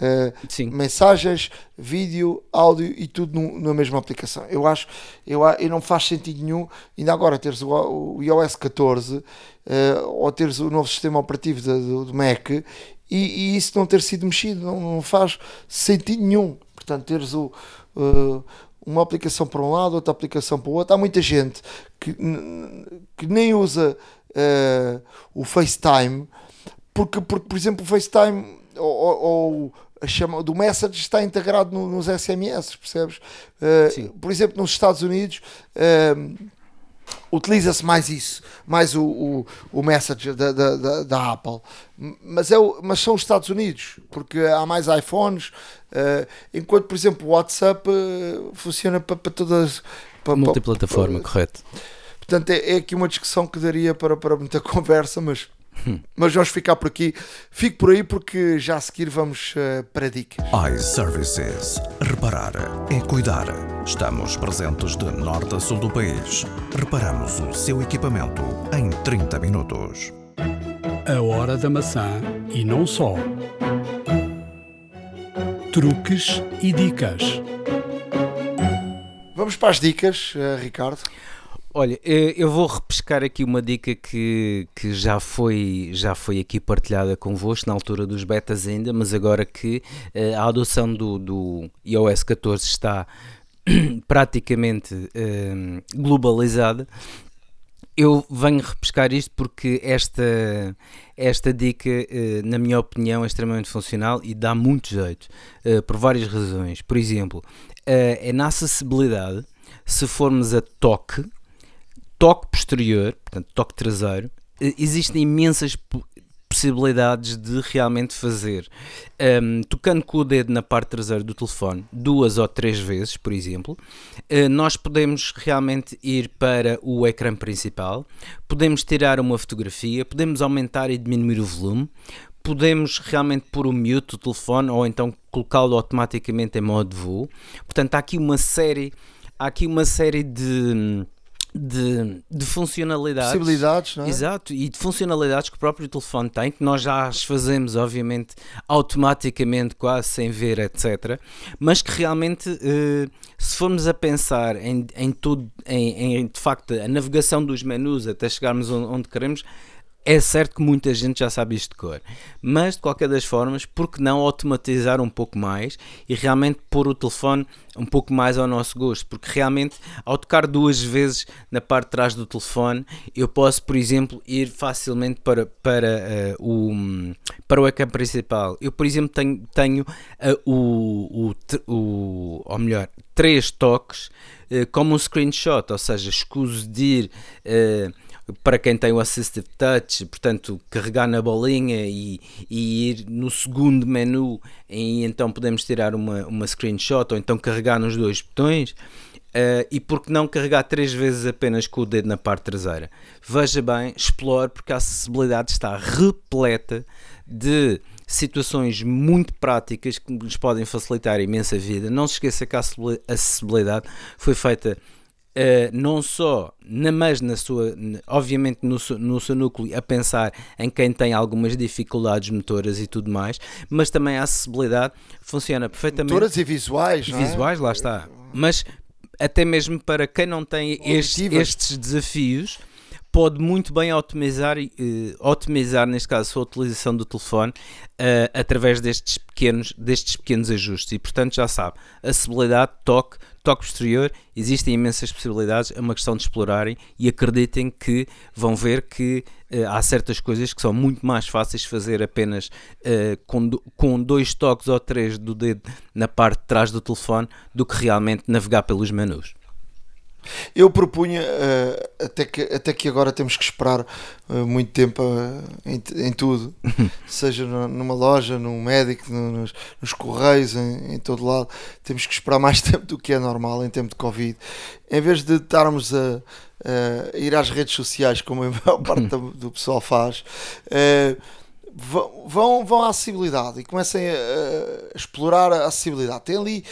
Uh, mensagens, vídeo, áudio e tudo no, na mesma aplicação. Eu acho, eu, eu não faz sentido nenhum, ainda agora teres o, o iOS 14 uh, ou teres o novo sistema operativo do, do Mac e, e, isso não ter sido mexido, não, não faz sentido nenhum. Portanto, teres o, uh, uma aplicação para um lado, outra aplicação para o outro. Há muita gente que, que nem usa o FaceTime, porque, porque, por exemplo, o FaceTime ou, ou a chama do Message está integrado no, nos SMS, percebes? Uh, por exemplo, nos Estados Unidos. Uh, utiliza-se mais isso, mais o, o, o message da, da, da, Apple, mas, é o, mas são os Estados Unidos, porque há mais iPhones, uh, enquanto, por exemplo, o WhatsApp uh, funciona para, para todas. Para, Multiplataforma, para, correto. Portanto, é, é, aqui uma discussão que daria para, para muita conversa, mas mas vamos ficar por aqui. Fico por aí porque já a seguir vamos uh, para dicas. iServices. Reparar é cuidar. Estamos presentes de norte a sul do país. Reparamos o seu equipamento em 30 minutos. A hora da maçã e não só. Truques e dicas. Vamos para as dicas, uh, Ricardo. Olha, eh, eu vou repescar aqui uma dica que, que já, foi, já foi aqui partilhada convosco na altura dos betas ainda, mas agora que eh, a adoção do, do iOS 14 está praticamente um, globalizada, eu venho repescar isto porque esta, esta dica, na minha opinião, é extremamente funcional e dá muito jeito, por várias razões. Por exemplo, é na acessibilidade, se formos a toque, toque posterior, portanto, toque traseiro, eh, existem imensas possibilidades de realmente fazer. Um, tocando com o dedo na parte traseira do telefone duas ou três vezes, por exemplo, uh, nós podemos realmente ir para o ecrã principal, podemos tirar uma fotografia, podemos aumentar e diminuir o volume, podemos realmente pôr o mute do telefone ou então colocá-lo automaticamente em modo voo. Portanto, há aqui uma série, há aqui uma série de de, de funcionalidades. Possibilidades, não é? Exato, e de funcionalidades que o próprio telefone tem, que nós já as fazemos, obviamente, automaticamente, quase sem ver, etc. Mas que realmente, eh, se formos a pensar em, em tudo, em, em, de facto, a navegação dos menus até chegarmos onde queremos, É certo que muita gente já sabe isto de cor, mas de qualquer das formas, por que não automatizar um pouco mais e realmente pôr o telefone um pouco mais ao nosso gosto? Porque realmente, ao tocar duas vezes na parte de trás do telefone, eu posso, por exemplo, ir facilmente para, para, uh, o, para o ecrã principal. Eu, por exemplo, tenho, tenho uh, o, o, o, ou melhor, três toques uh, como um screenshot, ou seja, escuso de ir para quem tem o Assistive Touch, portanto, carregar na bolinha e, e, ir no segundo menu e então podemos tirar uma, uma screenshot ou então carregar nos dois botões. Uh, e por que não carregar três vezes apenas com o dedo na parte traseira? Veja bem, explore, porque a acessibilidade está repleta de situações muito práticas que nos podem facilitar a imensa vida. Não se esqueça que a acessibilidade foi feita Uh, não só na, mas na sua, obviamente no, no seu núcleo, a pensar em quem tem algumas dificuldades motoras e tudo mais, mas também a acessibilidade funciona perfeitamente. Motoras e visuais, é? Visuais, é? lá está. Mas até mesmo para quem não tem estes, estes desafios, pode muito bem otimizar, uh, otimizar neste caso a sua utilização do telefone uh, através destes pequenos, destes pequenos ajustes e portanto já sabe, acessibilidade, toque, toque posterior, existem imensas possibilidades, é uma questão de explorarem e acreditem que vão ver que uh, há certas coisas que são muito mais fáceis de fazer apenas uh, com, do, com dois toques ou três do dedo na parte de trás do telefone do que realmente navegar pelos menus. Eu propunha, uh, até, que, até que agora temos que esperar uh, muito tempo uh, em, em, tudo, seja numa loja, num médico, no, nos, nos, correios, em, em, todo lado, temos que esperar mais tempo do que é normal em tempo de Covid. Em vez de estarmos a, a ir às redes sociais, como a maior parte do, do pessoal faz, vão, vão à acessibilidade e comecem a, a explorar a acessibilidade. Tem ali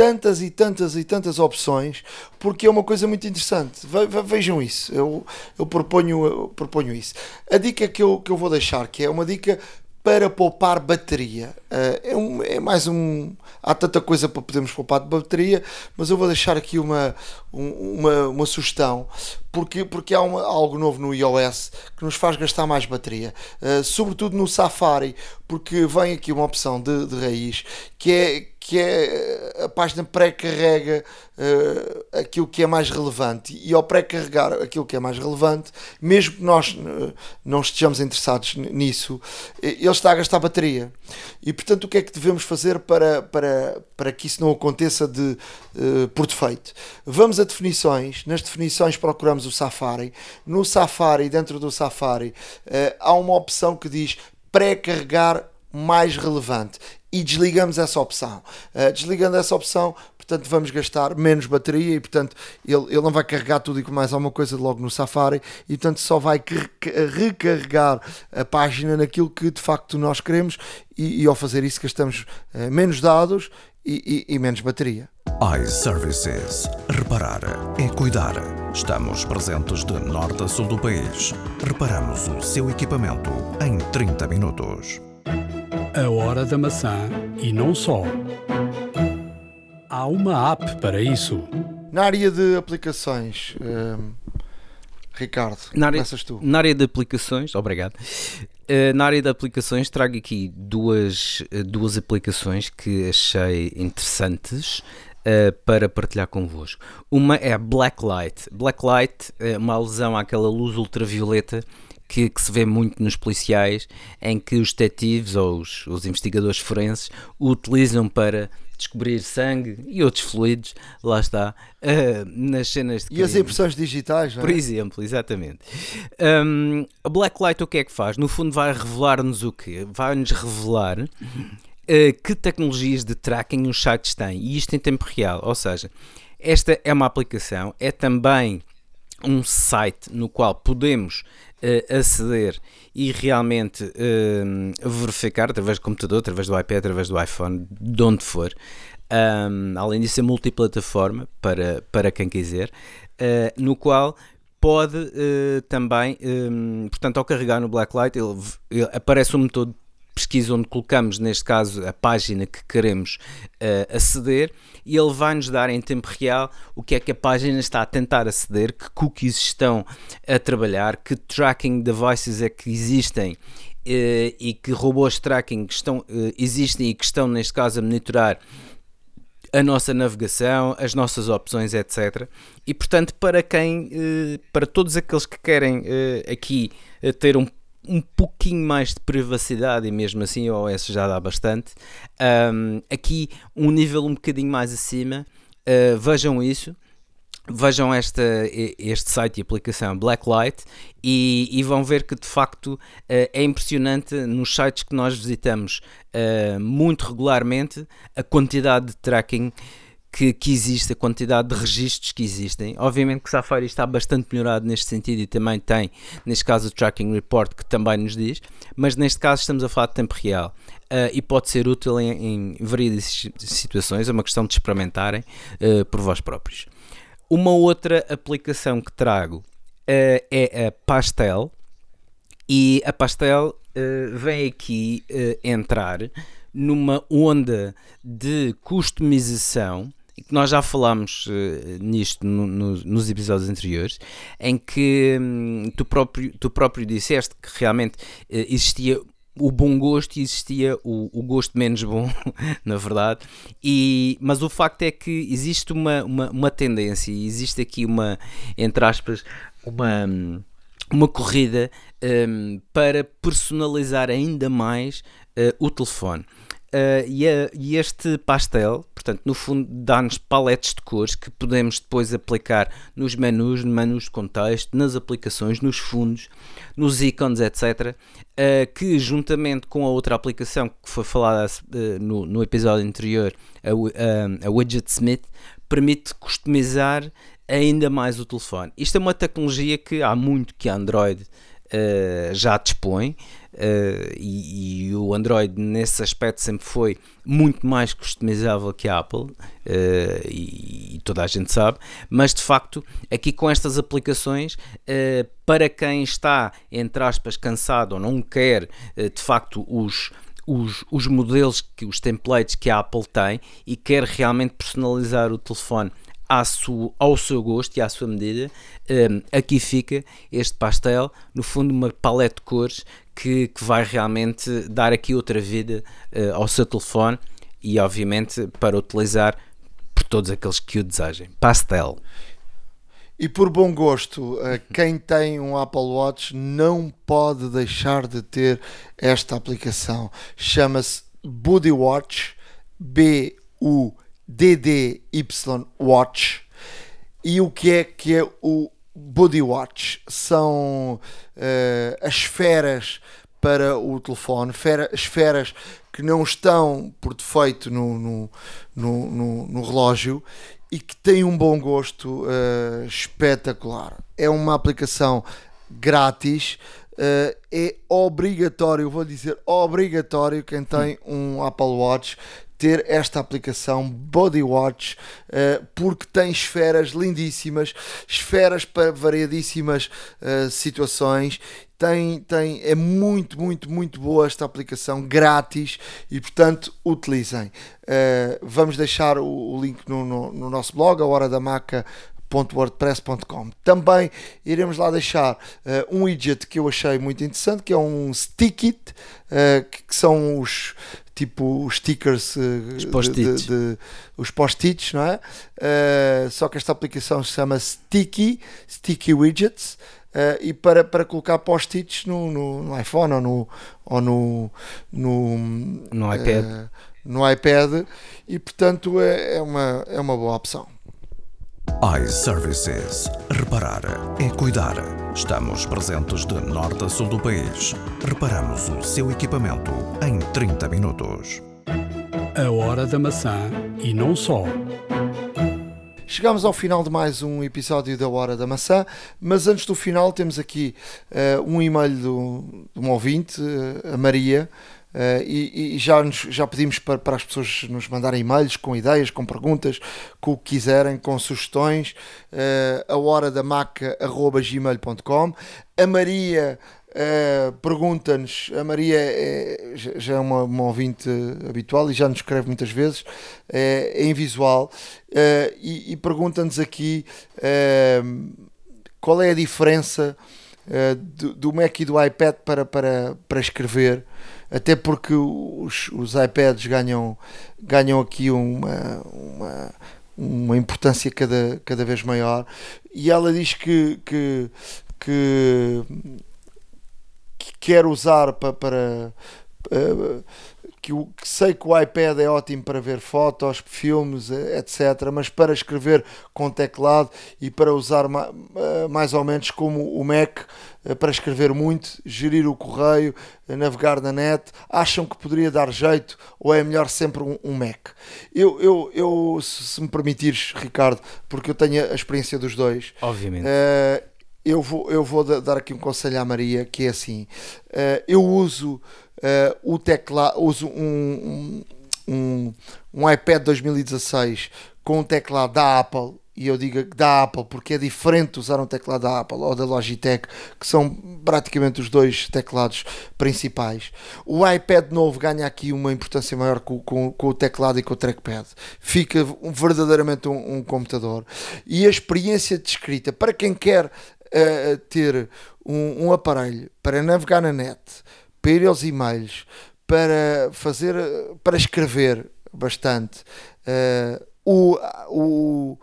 tantas e tantas e tantas opções, porque é uma coisa muito interessante. Ve vejam isso, eu, eu, proponho, eu proponho isso. A dica que eu, que eu vou deixar, que é uma dica para poupar bateria. Uh, é, um, é, mais um. Há tanta coisa para podermos poupar de bateria, mas eu vou deixar aqui uma, uma, uma sugestão, porque, porque há uma, algo novo no iOS que nos faz gastar mais bateria, uh, sobretudo no Safari, porque vem aqui uma opção de, de raiz que é, que é a página pré-carrega uh, aquilo que é mais relevante e ao pré-carregar aquilo que é mais relevante, mesmo que nós uh, não estejamos interessados nisso, ele está a gastar bateria. E portanto, o que é que devemos fazer para, para, para que isso não aconteça de, uh, por defeito? Vamos a definições, nas definições procuramos o Safari. No Safari, dentro do Safari, há uma opção que diz pré-carregar mais relevante e desligamos essa opção. Uh, desligando essa opção, portanto, vamos gastar menos bateria e, portanto, ele, ele não vai carregar tudo e com mais alguma coisa logo no Safari e, portanto, só vai recarregar a página naquilo que de facto nós queremos e, e ao fazer isso gastamos uh, menos dados e, e, e menos bateria. iServices. Reparar é cuidar. Estamos presentes de norte a sul do país. Reparamos o seu equipamento em 30 minutos. A Hora da Maçã e não só. Há uma app para isso. Na área de aplicações, hum, Ricardo, na área, começas tu. Na área de aplicações, obrigado. Uh, na área de aplicações, trago aqui duas, uh, duas aplicações que achei interessantes uh, para partilhar convosco. Uma é a Blacklight. Blacklight é uma alusão àquela luz ultravioleta que, que, se vê muito nos policiais, em que os detetives ou os, os investigadores forenses utilizam para descobrir sangue e outros fluidos, lá está, uh, nas cenas de crime. E as impressões digitais, não é? Por exemplo, exatamente. Um, a Blacklight o que é que faz? No fundo vai revelar-nos o quê? Vai-nos revelar uh, que tecnologias de tracking os sites têm, e isto em tempo real, ou seja, esta é uma aplicação, é também um site no qual podemos uh, aceder e realmente uh, verificar através do computador, através do iPad, através do iPhone, de onde for. Um, além disso, é multiplataforma para, para quem quiser, uh, no qual pode uh, também, um, portanto, ao carregar no Blacklight, ele, ele aparece um motor pesquisa onde colocamos, neste caso, a página que queremos uh, aceder e ele vai-nos dar em tempo real o que é que a página está a tentar aceder, que cookies estão a trabalhar, que tracking devices é que existem uh, e que robôs tracking estão, uh, existem e que estão, neste caso, a monitorar a nossa navegação, as nossas opções, etc. E portanto, para quem, para todos aqueles que querem aqui ter um um pouquinho mais de privacidade e mesmo assim o OS já dá bastante. Um, aqui um nível um bocadinho mais acima, uh, vejam isso. Vejam esta, este site e aplicação Blacklight e, e, vão ver que de facto uh, é impressionante nos sites que nós visitamos uh, muito regularmente a quantidade de tracking que, que, existe, a quantidade de registros que existem. Obviamente que Safari está bastante melhorado neste sentido e também tem, neste caso, o Tracking Report que também nos diz, mas neste caso estamos a falar de tempo real uh, e pode ser útil em, em, situações, é uma questão de experimentarem uh, por vós próprios. Uma outra aplicação que trago uh, é a Pastel e a Pastel vem aqui entrar numa onda de customização nós já falámos uh, nisto no, no, nos episódios anteriores, em que hum, tu, próprio, tu próprio disseste que realmente uh, existia o bom gosto e existia o, o gosto menos bom, na verdade. E, mas o facto é que existe uma, uma, uma tendência, existe aqui uma, entre aspas, uma, hum, uma corrida um, para personalizar ainda mais uh, o telefone. Uh, e, a, e, este pastel, portanto, no fundo, dá-nos paletes de cores que podemos depois aplicar nos menus, menus de contexto, nas aplicações, nos fundos, nos ícones, etc. Uh, eh, que, juntamente com a outra aplicação que foi falada uh, no, no, episódio anterior, a, a Widget Smith, permite customizar ainda mais o telefone. Isto é uma tecnologia que há muito que a Android já dispõe. Uh, e, e, o Android nesse aspecto sempre foi muito mais customizável que a Apple uh, e, e, toda a gente sabe, mas de facto aqui com estas aplicações uh, para quem está entre aspas cansado ou não quer de facto os os, os modelos, que, os templates que a Apple tem e quer realmente personalizar o telefone sua, ao seu gosto e à sua medida, um, aqui fica este pastel, no fundo uma paleta de cores que, que vai realmente dar aqui outra vida uh, ao seu telefone e obviamente para utilizar por todos aqueles que o desejem. Pastel. E por bom gosto, eh, quem tem um Apple Watch não pode deixar de ter esta aplicação. Chama-se Buddy Watch, B-U DDY Watch. E o que é que é o Body Watch? São uh, as esferas para o telefone, esferas que não estão por defeito no, no, no, no, no relógio e que têm um bom gosto uh, espetacular. É uma aplicação grátis. Uh, é obrigatório, vou dizer obrigatório, quem tem um Apple Watch ter esta aplicação Body Watch uh, porque tem esferas lindíssimas, esferas para variadíssimas uh, situações. Tem, tem, é muito, muito, muito boa esta aplicação, grátis e portanto utilizem. Uh, vamos deixar o, o link no, no, no, nosso blog, a hora da maca wordpress.com. Também iremos lá deixar uh, um widget que eu achei muito interessante, que é um stickit, uh, que, que, são os tipo os stickers uh, os post-its, os post-its, não é? só que esta aplicação se chama Sticky, Sticky Widgets. e para, para colocar post-its no, no, no, iPhone ou no, ou no, no, no iPad. no iPad e portanto é, é, uma, é uma boa opção iServices. Reparar é cuidar. Estamos presentes de norte a sul do país. Reparamos o seu equipamento em 30 minutos. A hora da maçã e não só. Chegamos ao final de mais um episódio da Hora da Maçã, mas antes do final temos aqui uh, um e-mail do, de um ouvinte, uh, a Maria, Uh, e, e, já, nos, já pedimos para, para, as pessoas nos mandarem e-mails com ideias, com perguntas, com o que quiserem, com sugestões. Uh, a hora da maca, arroba gmail.com. A Maria Uh, Pergunta-nos, a Maria é, já é uma, uma, ouvinte habitual e já nos escreve muitas vezes, é, é em visual, e, e pergunta-nos aqui qual é a diferença do, do, Mac e do iPad para, para, para escrever, até porque os, os iPads ganham, ganham aqui uma, uma, uma importância cada, cada vez maior, e ela diz que, que, que que quero usar para, para uh, que, o, que sei que o iPad é ótimo para ver fotos, filmes, eh, etc. Mas para escrever com teclado e para usar ma, uh, mais ou menos como o Mac uh, para escrever muito, gerir o correio, navegar na net, acham que poderia dar jeito ou é melhor sempre um, um Mac? Eu, eu, eu, se me permitires, Ricardo, porque eu tenho a experiência dos dois. Obviamente eu vou, eu vou dar aqui um conselho à Maria que é assim: uh, eu uso uh, o teclado, uso um, um, um, iPad 2016 com um teclado da Apple. E eu digo da Apple porque é diferente usar um teclado da Apple ou da Logitech, que são praticamente os dois teclados principais. O iPad novo ganha aqui uma importância maior com, com, com o teclado e com o trackpad. Fica verdadeiramente um, um computador. E a experiência de escrita, para quem quer a ter um, um, aparelho para navegar na net, para ir aos e-mails, para fazer, para escrever bastante, uh, o, o,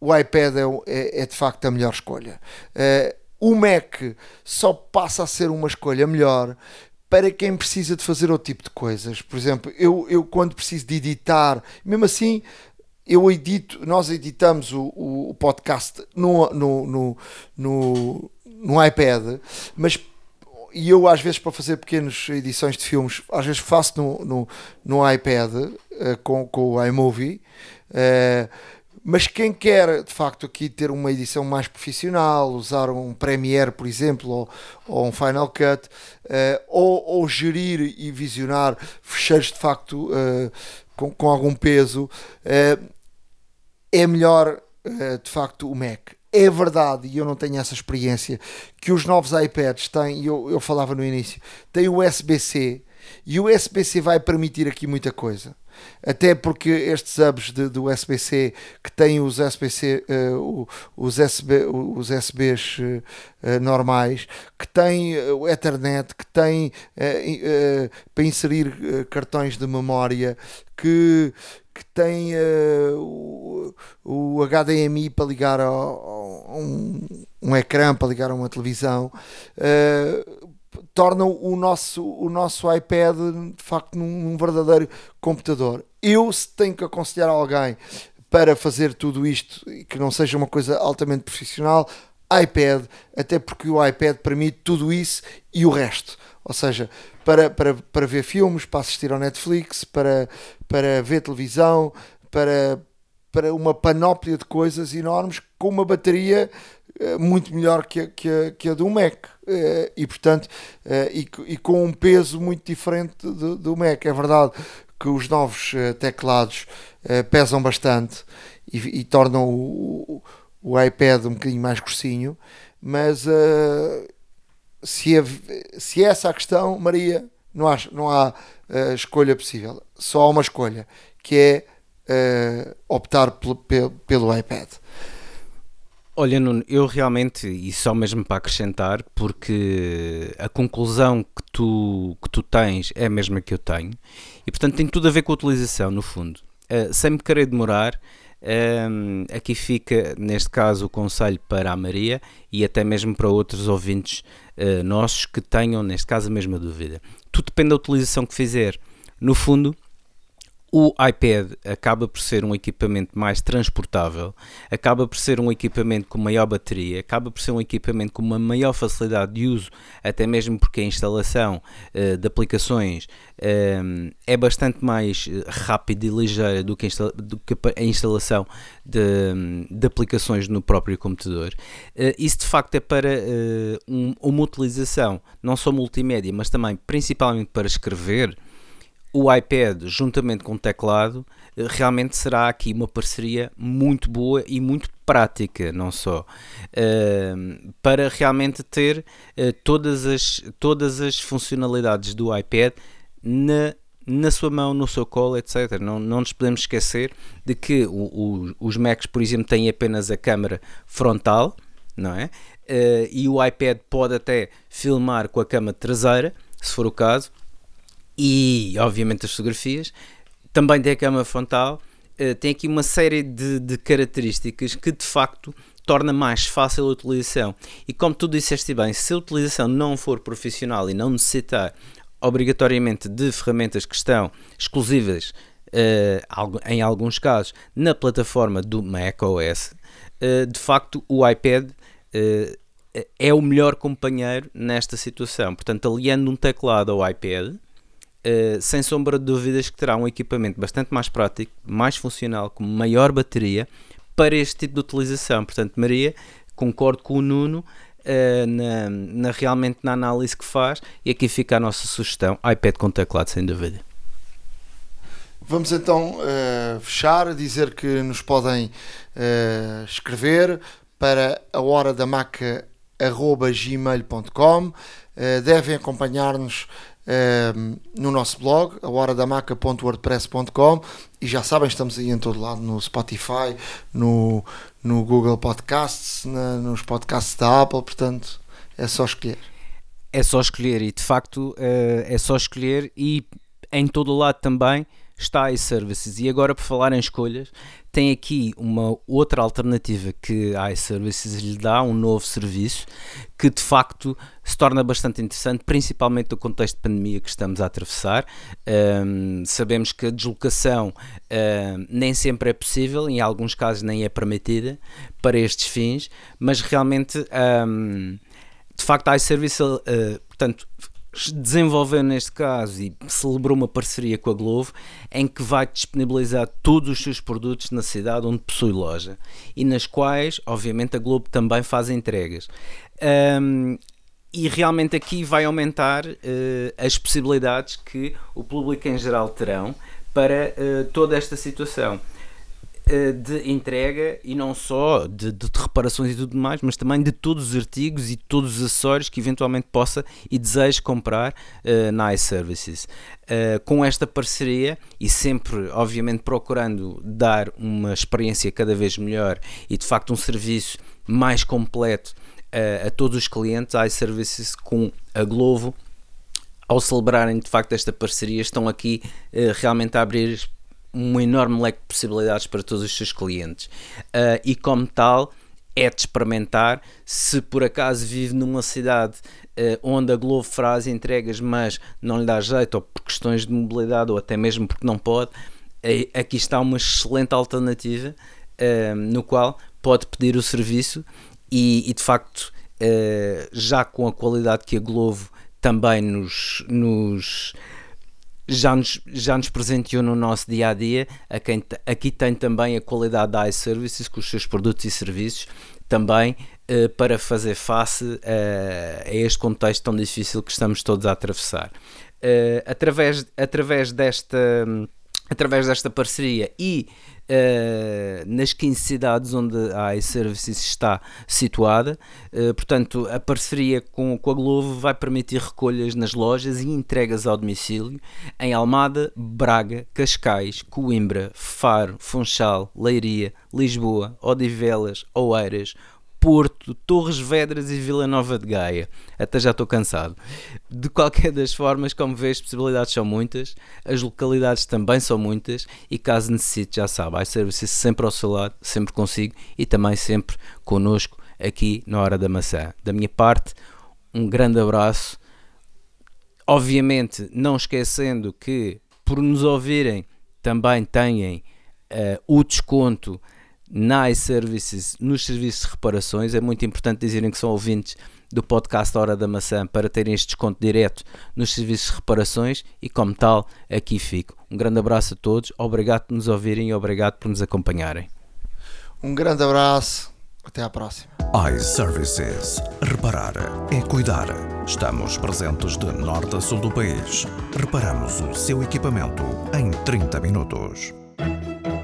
o iPad é, é, é, de facto a melhor escolha. Uh, o Mac só passa a ser uma escolha melhor para quem precisa de fazer outro tipo de coisas. Por exemplo, eu, eu quando preciso de editar, mesmo assim, eu edito, nós editamos o, o, podcast no, no, no, no, no iPad, mas e eu às vezes para fazer pequenas edições de filmes, às vezes faço no, no, no iPad uh, com, com o iMovie. Uh, mas quem quer de facto aqui ter uma edição mais profissional, usar um Premiere, por exemplo, ou, ou um Final Cut, uh, ou, ou, gerir e visionar fecheiros de facto com, com algum peso, é melhor uh, de facto o Mac. É verdade, e eu não tenho essa experiência, que os novos iPads têm, e eu, eu falava no início, têm USB-C, e o USB-C vai permitir aqui muita coisa. Até porque estes hubs de, do USB-C que têm os USB-C, uh, os, USB, os USBs uh, uh, normais, que têm o Ethernet, que têm para inserir cartões de memória, que, que tem uh, o, o, HDMI para ligar a, um, um, ecrã, para ligar a uma televisão, uh, tornam o nosso, o nosso iPad de facto num, num, verdadeiro computador. Eu, se tenho que aconselhar alguém para fazer tudo isto e que não seja uma coisa altamente profissional, iPad, até porque o iPad permite tudo isso e o resto. Ou seja, para, para, para ver filmes, para assistir ao Netflix, para, para ver televisão, para, para uma panóplia de coisas enormes com uma bateria uh, muito melhor que a, que a, que a do Mac. Uh, e portanto, uh, e, e, com um peso muito diferente do, do Mac. É verdade que os novos teclados pesam bastante e, e tornam o, o, iPad um bocadinho mais grossinho, mas se é, se é essa a questão, Maria, não há, não há uh, escolha possível. Só há uma escolha, que é uh, optar pelo, pelo, iPad. Olha, Nuno, eu realmente, e só mesmo para acrescentar, porque a conclusão que tu, que tu tens é a mesma que eu tenho, e portanto tem tudo a ver com a utilização, no fundo. Uh, sem me querer demorar, um, aqui fica, neste caso, o conselho para a Maria e até mesmo para outros ouvintes uh, nossos que tenham, neste caso, a mesma dúvida. Tudo depende da utilização que fizer. No fundo, o iPad acaba por ser um equipamento mais transportável, acaba por ser um equipamento com maior bateria, acaba por ser um equipamento com uma maior facilidade de uso, até mesmo porque a instalação uh, de aplicações uh, é bastante mais eh, rápida e ligeira do que, do que a instalação de, de, aplicações no próprio computador. Uh, isso de facto é para um, uma utilização não só multimédia, mas também principalmente para escrever o iPad, juntamente com o teclado, eh, realmente será aqui uma parceria muito boa e muito prática, não só, uh, para realmente ter uh, todas, as, todas as funcionalidades do iPad na, na sua mão, no seu colo, etc. Não, não nos podemos esquecer de que o, o, os Macs, por exemplo, têm apenas a câmera frontal, não é? Uh, e o iPad pode até filmar com a câmera traseira, se for o caso, e obviamente as fotografias. Também tem a câmera frontal, uh, tem aqui uma série de, de, características que de facto torna mais fácil a utilização. E como tu disseste bem, se a utilização não for profissional e não necessitar obrigatoriamente de ferramentas que estão exclusivas uh, em alguns casos na plataforma do macOS, uh, de facto o iPad uh, é o melhor companheiro nesta situação. Portanto, aliando um teclado ao iPad, uh, sem sombra de dúvidas que terá um equipamento bastante mais prático, mais funcional, com maior bateria para este tipo de utilização. Portanto, Maria, concordo com o Nuno. Uh, na, na, realmente na análise que faz e aqui fica a nossa sugestão iPad com teclado sem dúvida Vamos então uh, fechar, dizer que nos podem uh, escrever para a hora da maca gmail.com devem acompanhar-nos Ehm, no nosso blog, a horadamaca.wordpress.com e já sabem, estamos aí em todo lado, no Spotify, no, no Google Podcasts, na, nos podcasts da Apple, portanto é só escolher. É só escolher e de facto eh, é só escolher. E em todo o lado também está iServices. E agora, por falar em escolhas, tem aqui uma outra alternativa que a iServices lhe dá, um novo serviço que de facto se torna bastante interessante, principalmente no contexto de pandemia que estamos a atravessar. Um, sabemos que a deslocação um, nem sempre é possível, em alguns casos nem é permitida para estes fins, mas realmente. Um, de facto, a iService, uh, portanto, desenvolveu neste caso e celebrou uma parceria com a Glovo em que vai disponibilizar todos os seus produtos na cidade onde possui loja e nas quais, obviamente, a Globo também faz entregas. Um, e realmente aqui vai aumentar uh, as possibilidades que o público em geral terão para uh, toda esta situação. Eh, de entrega e não só de, de, reparações e tudo mais, mas também de todos os artigos e todos os acessórios que eventualmente possa e deseje comprar uh, na iServices. Uh, com esta parceria e sempre, obviamente, procurando dar uma experiência cada vez melhor e de facto um serviço mais completo uh, a todos os clientes, a iServices com a Glovo ao celebrarem de facto esta parceria, estão aqui uh, realmente a abrir um enorme leque de possibilidades para todos os seus clientes. Uh, e como tal, é de experimentar. Se por acaso vive numa cidade uh, onde a Globo faz entregas, mas não lhe dá jeito, ou por questões de mobilidade, ou até mesmo porque não pode, uh, aqui está uma excelente alternativa no qual pode pedir o serviço e, e de facto, já com a qualidade que a Globo também nos, nos já nos, já nos presenteou no nosso dia a dia. A quem, aqui tem também a qualidade da iServices com os seus produtos e serviços também uh, para fazer face a este contexto tão difícil que estamos todos a atravessar. Uh, através, através, desta, através desta parceria e uh, nas 15 cidades onde a iServices está situada. Uh, portanto, a parceria com, com a Glovo vai permitir recolhas nas lojas e entregas ao domicílio em Almada, Braga, Cascais, Coimbra, Faro, Funchal, Leiria, Lisboa, Odivelas, Oeiras, Porto, Torres Vedras e Vila Nova de Gaia. Até já estou cansado. De qualquer das formas, como vês, as possibilidades são muitas, as localidades também são muitas e caso necessite, já sabe, iServices sempre ao seu lado, sempre consigo e também sempre connosco aqui na Hora da Maçã. Da minha parte, um grande abraço. Obviamente, não esquecendo que por nos ouvirem também têm uh, o desconto na iServices, nos serviços de reparações. É muito importante dizerem que são ouvintes do podcast Hora da Maçã para terem este desconto direto nos serviços de reparações e, como tal, aqui fico. Um grande abraço a todos, obrigado por nos ouvirem e obrigado por nos acompanharem. Um grande abraço, até à próxima. iServices. Reparar é cuidar. Estamos presentes de norte a sul do país. Reparamos o seu equipamento em 30 minutos.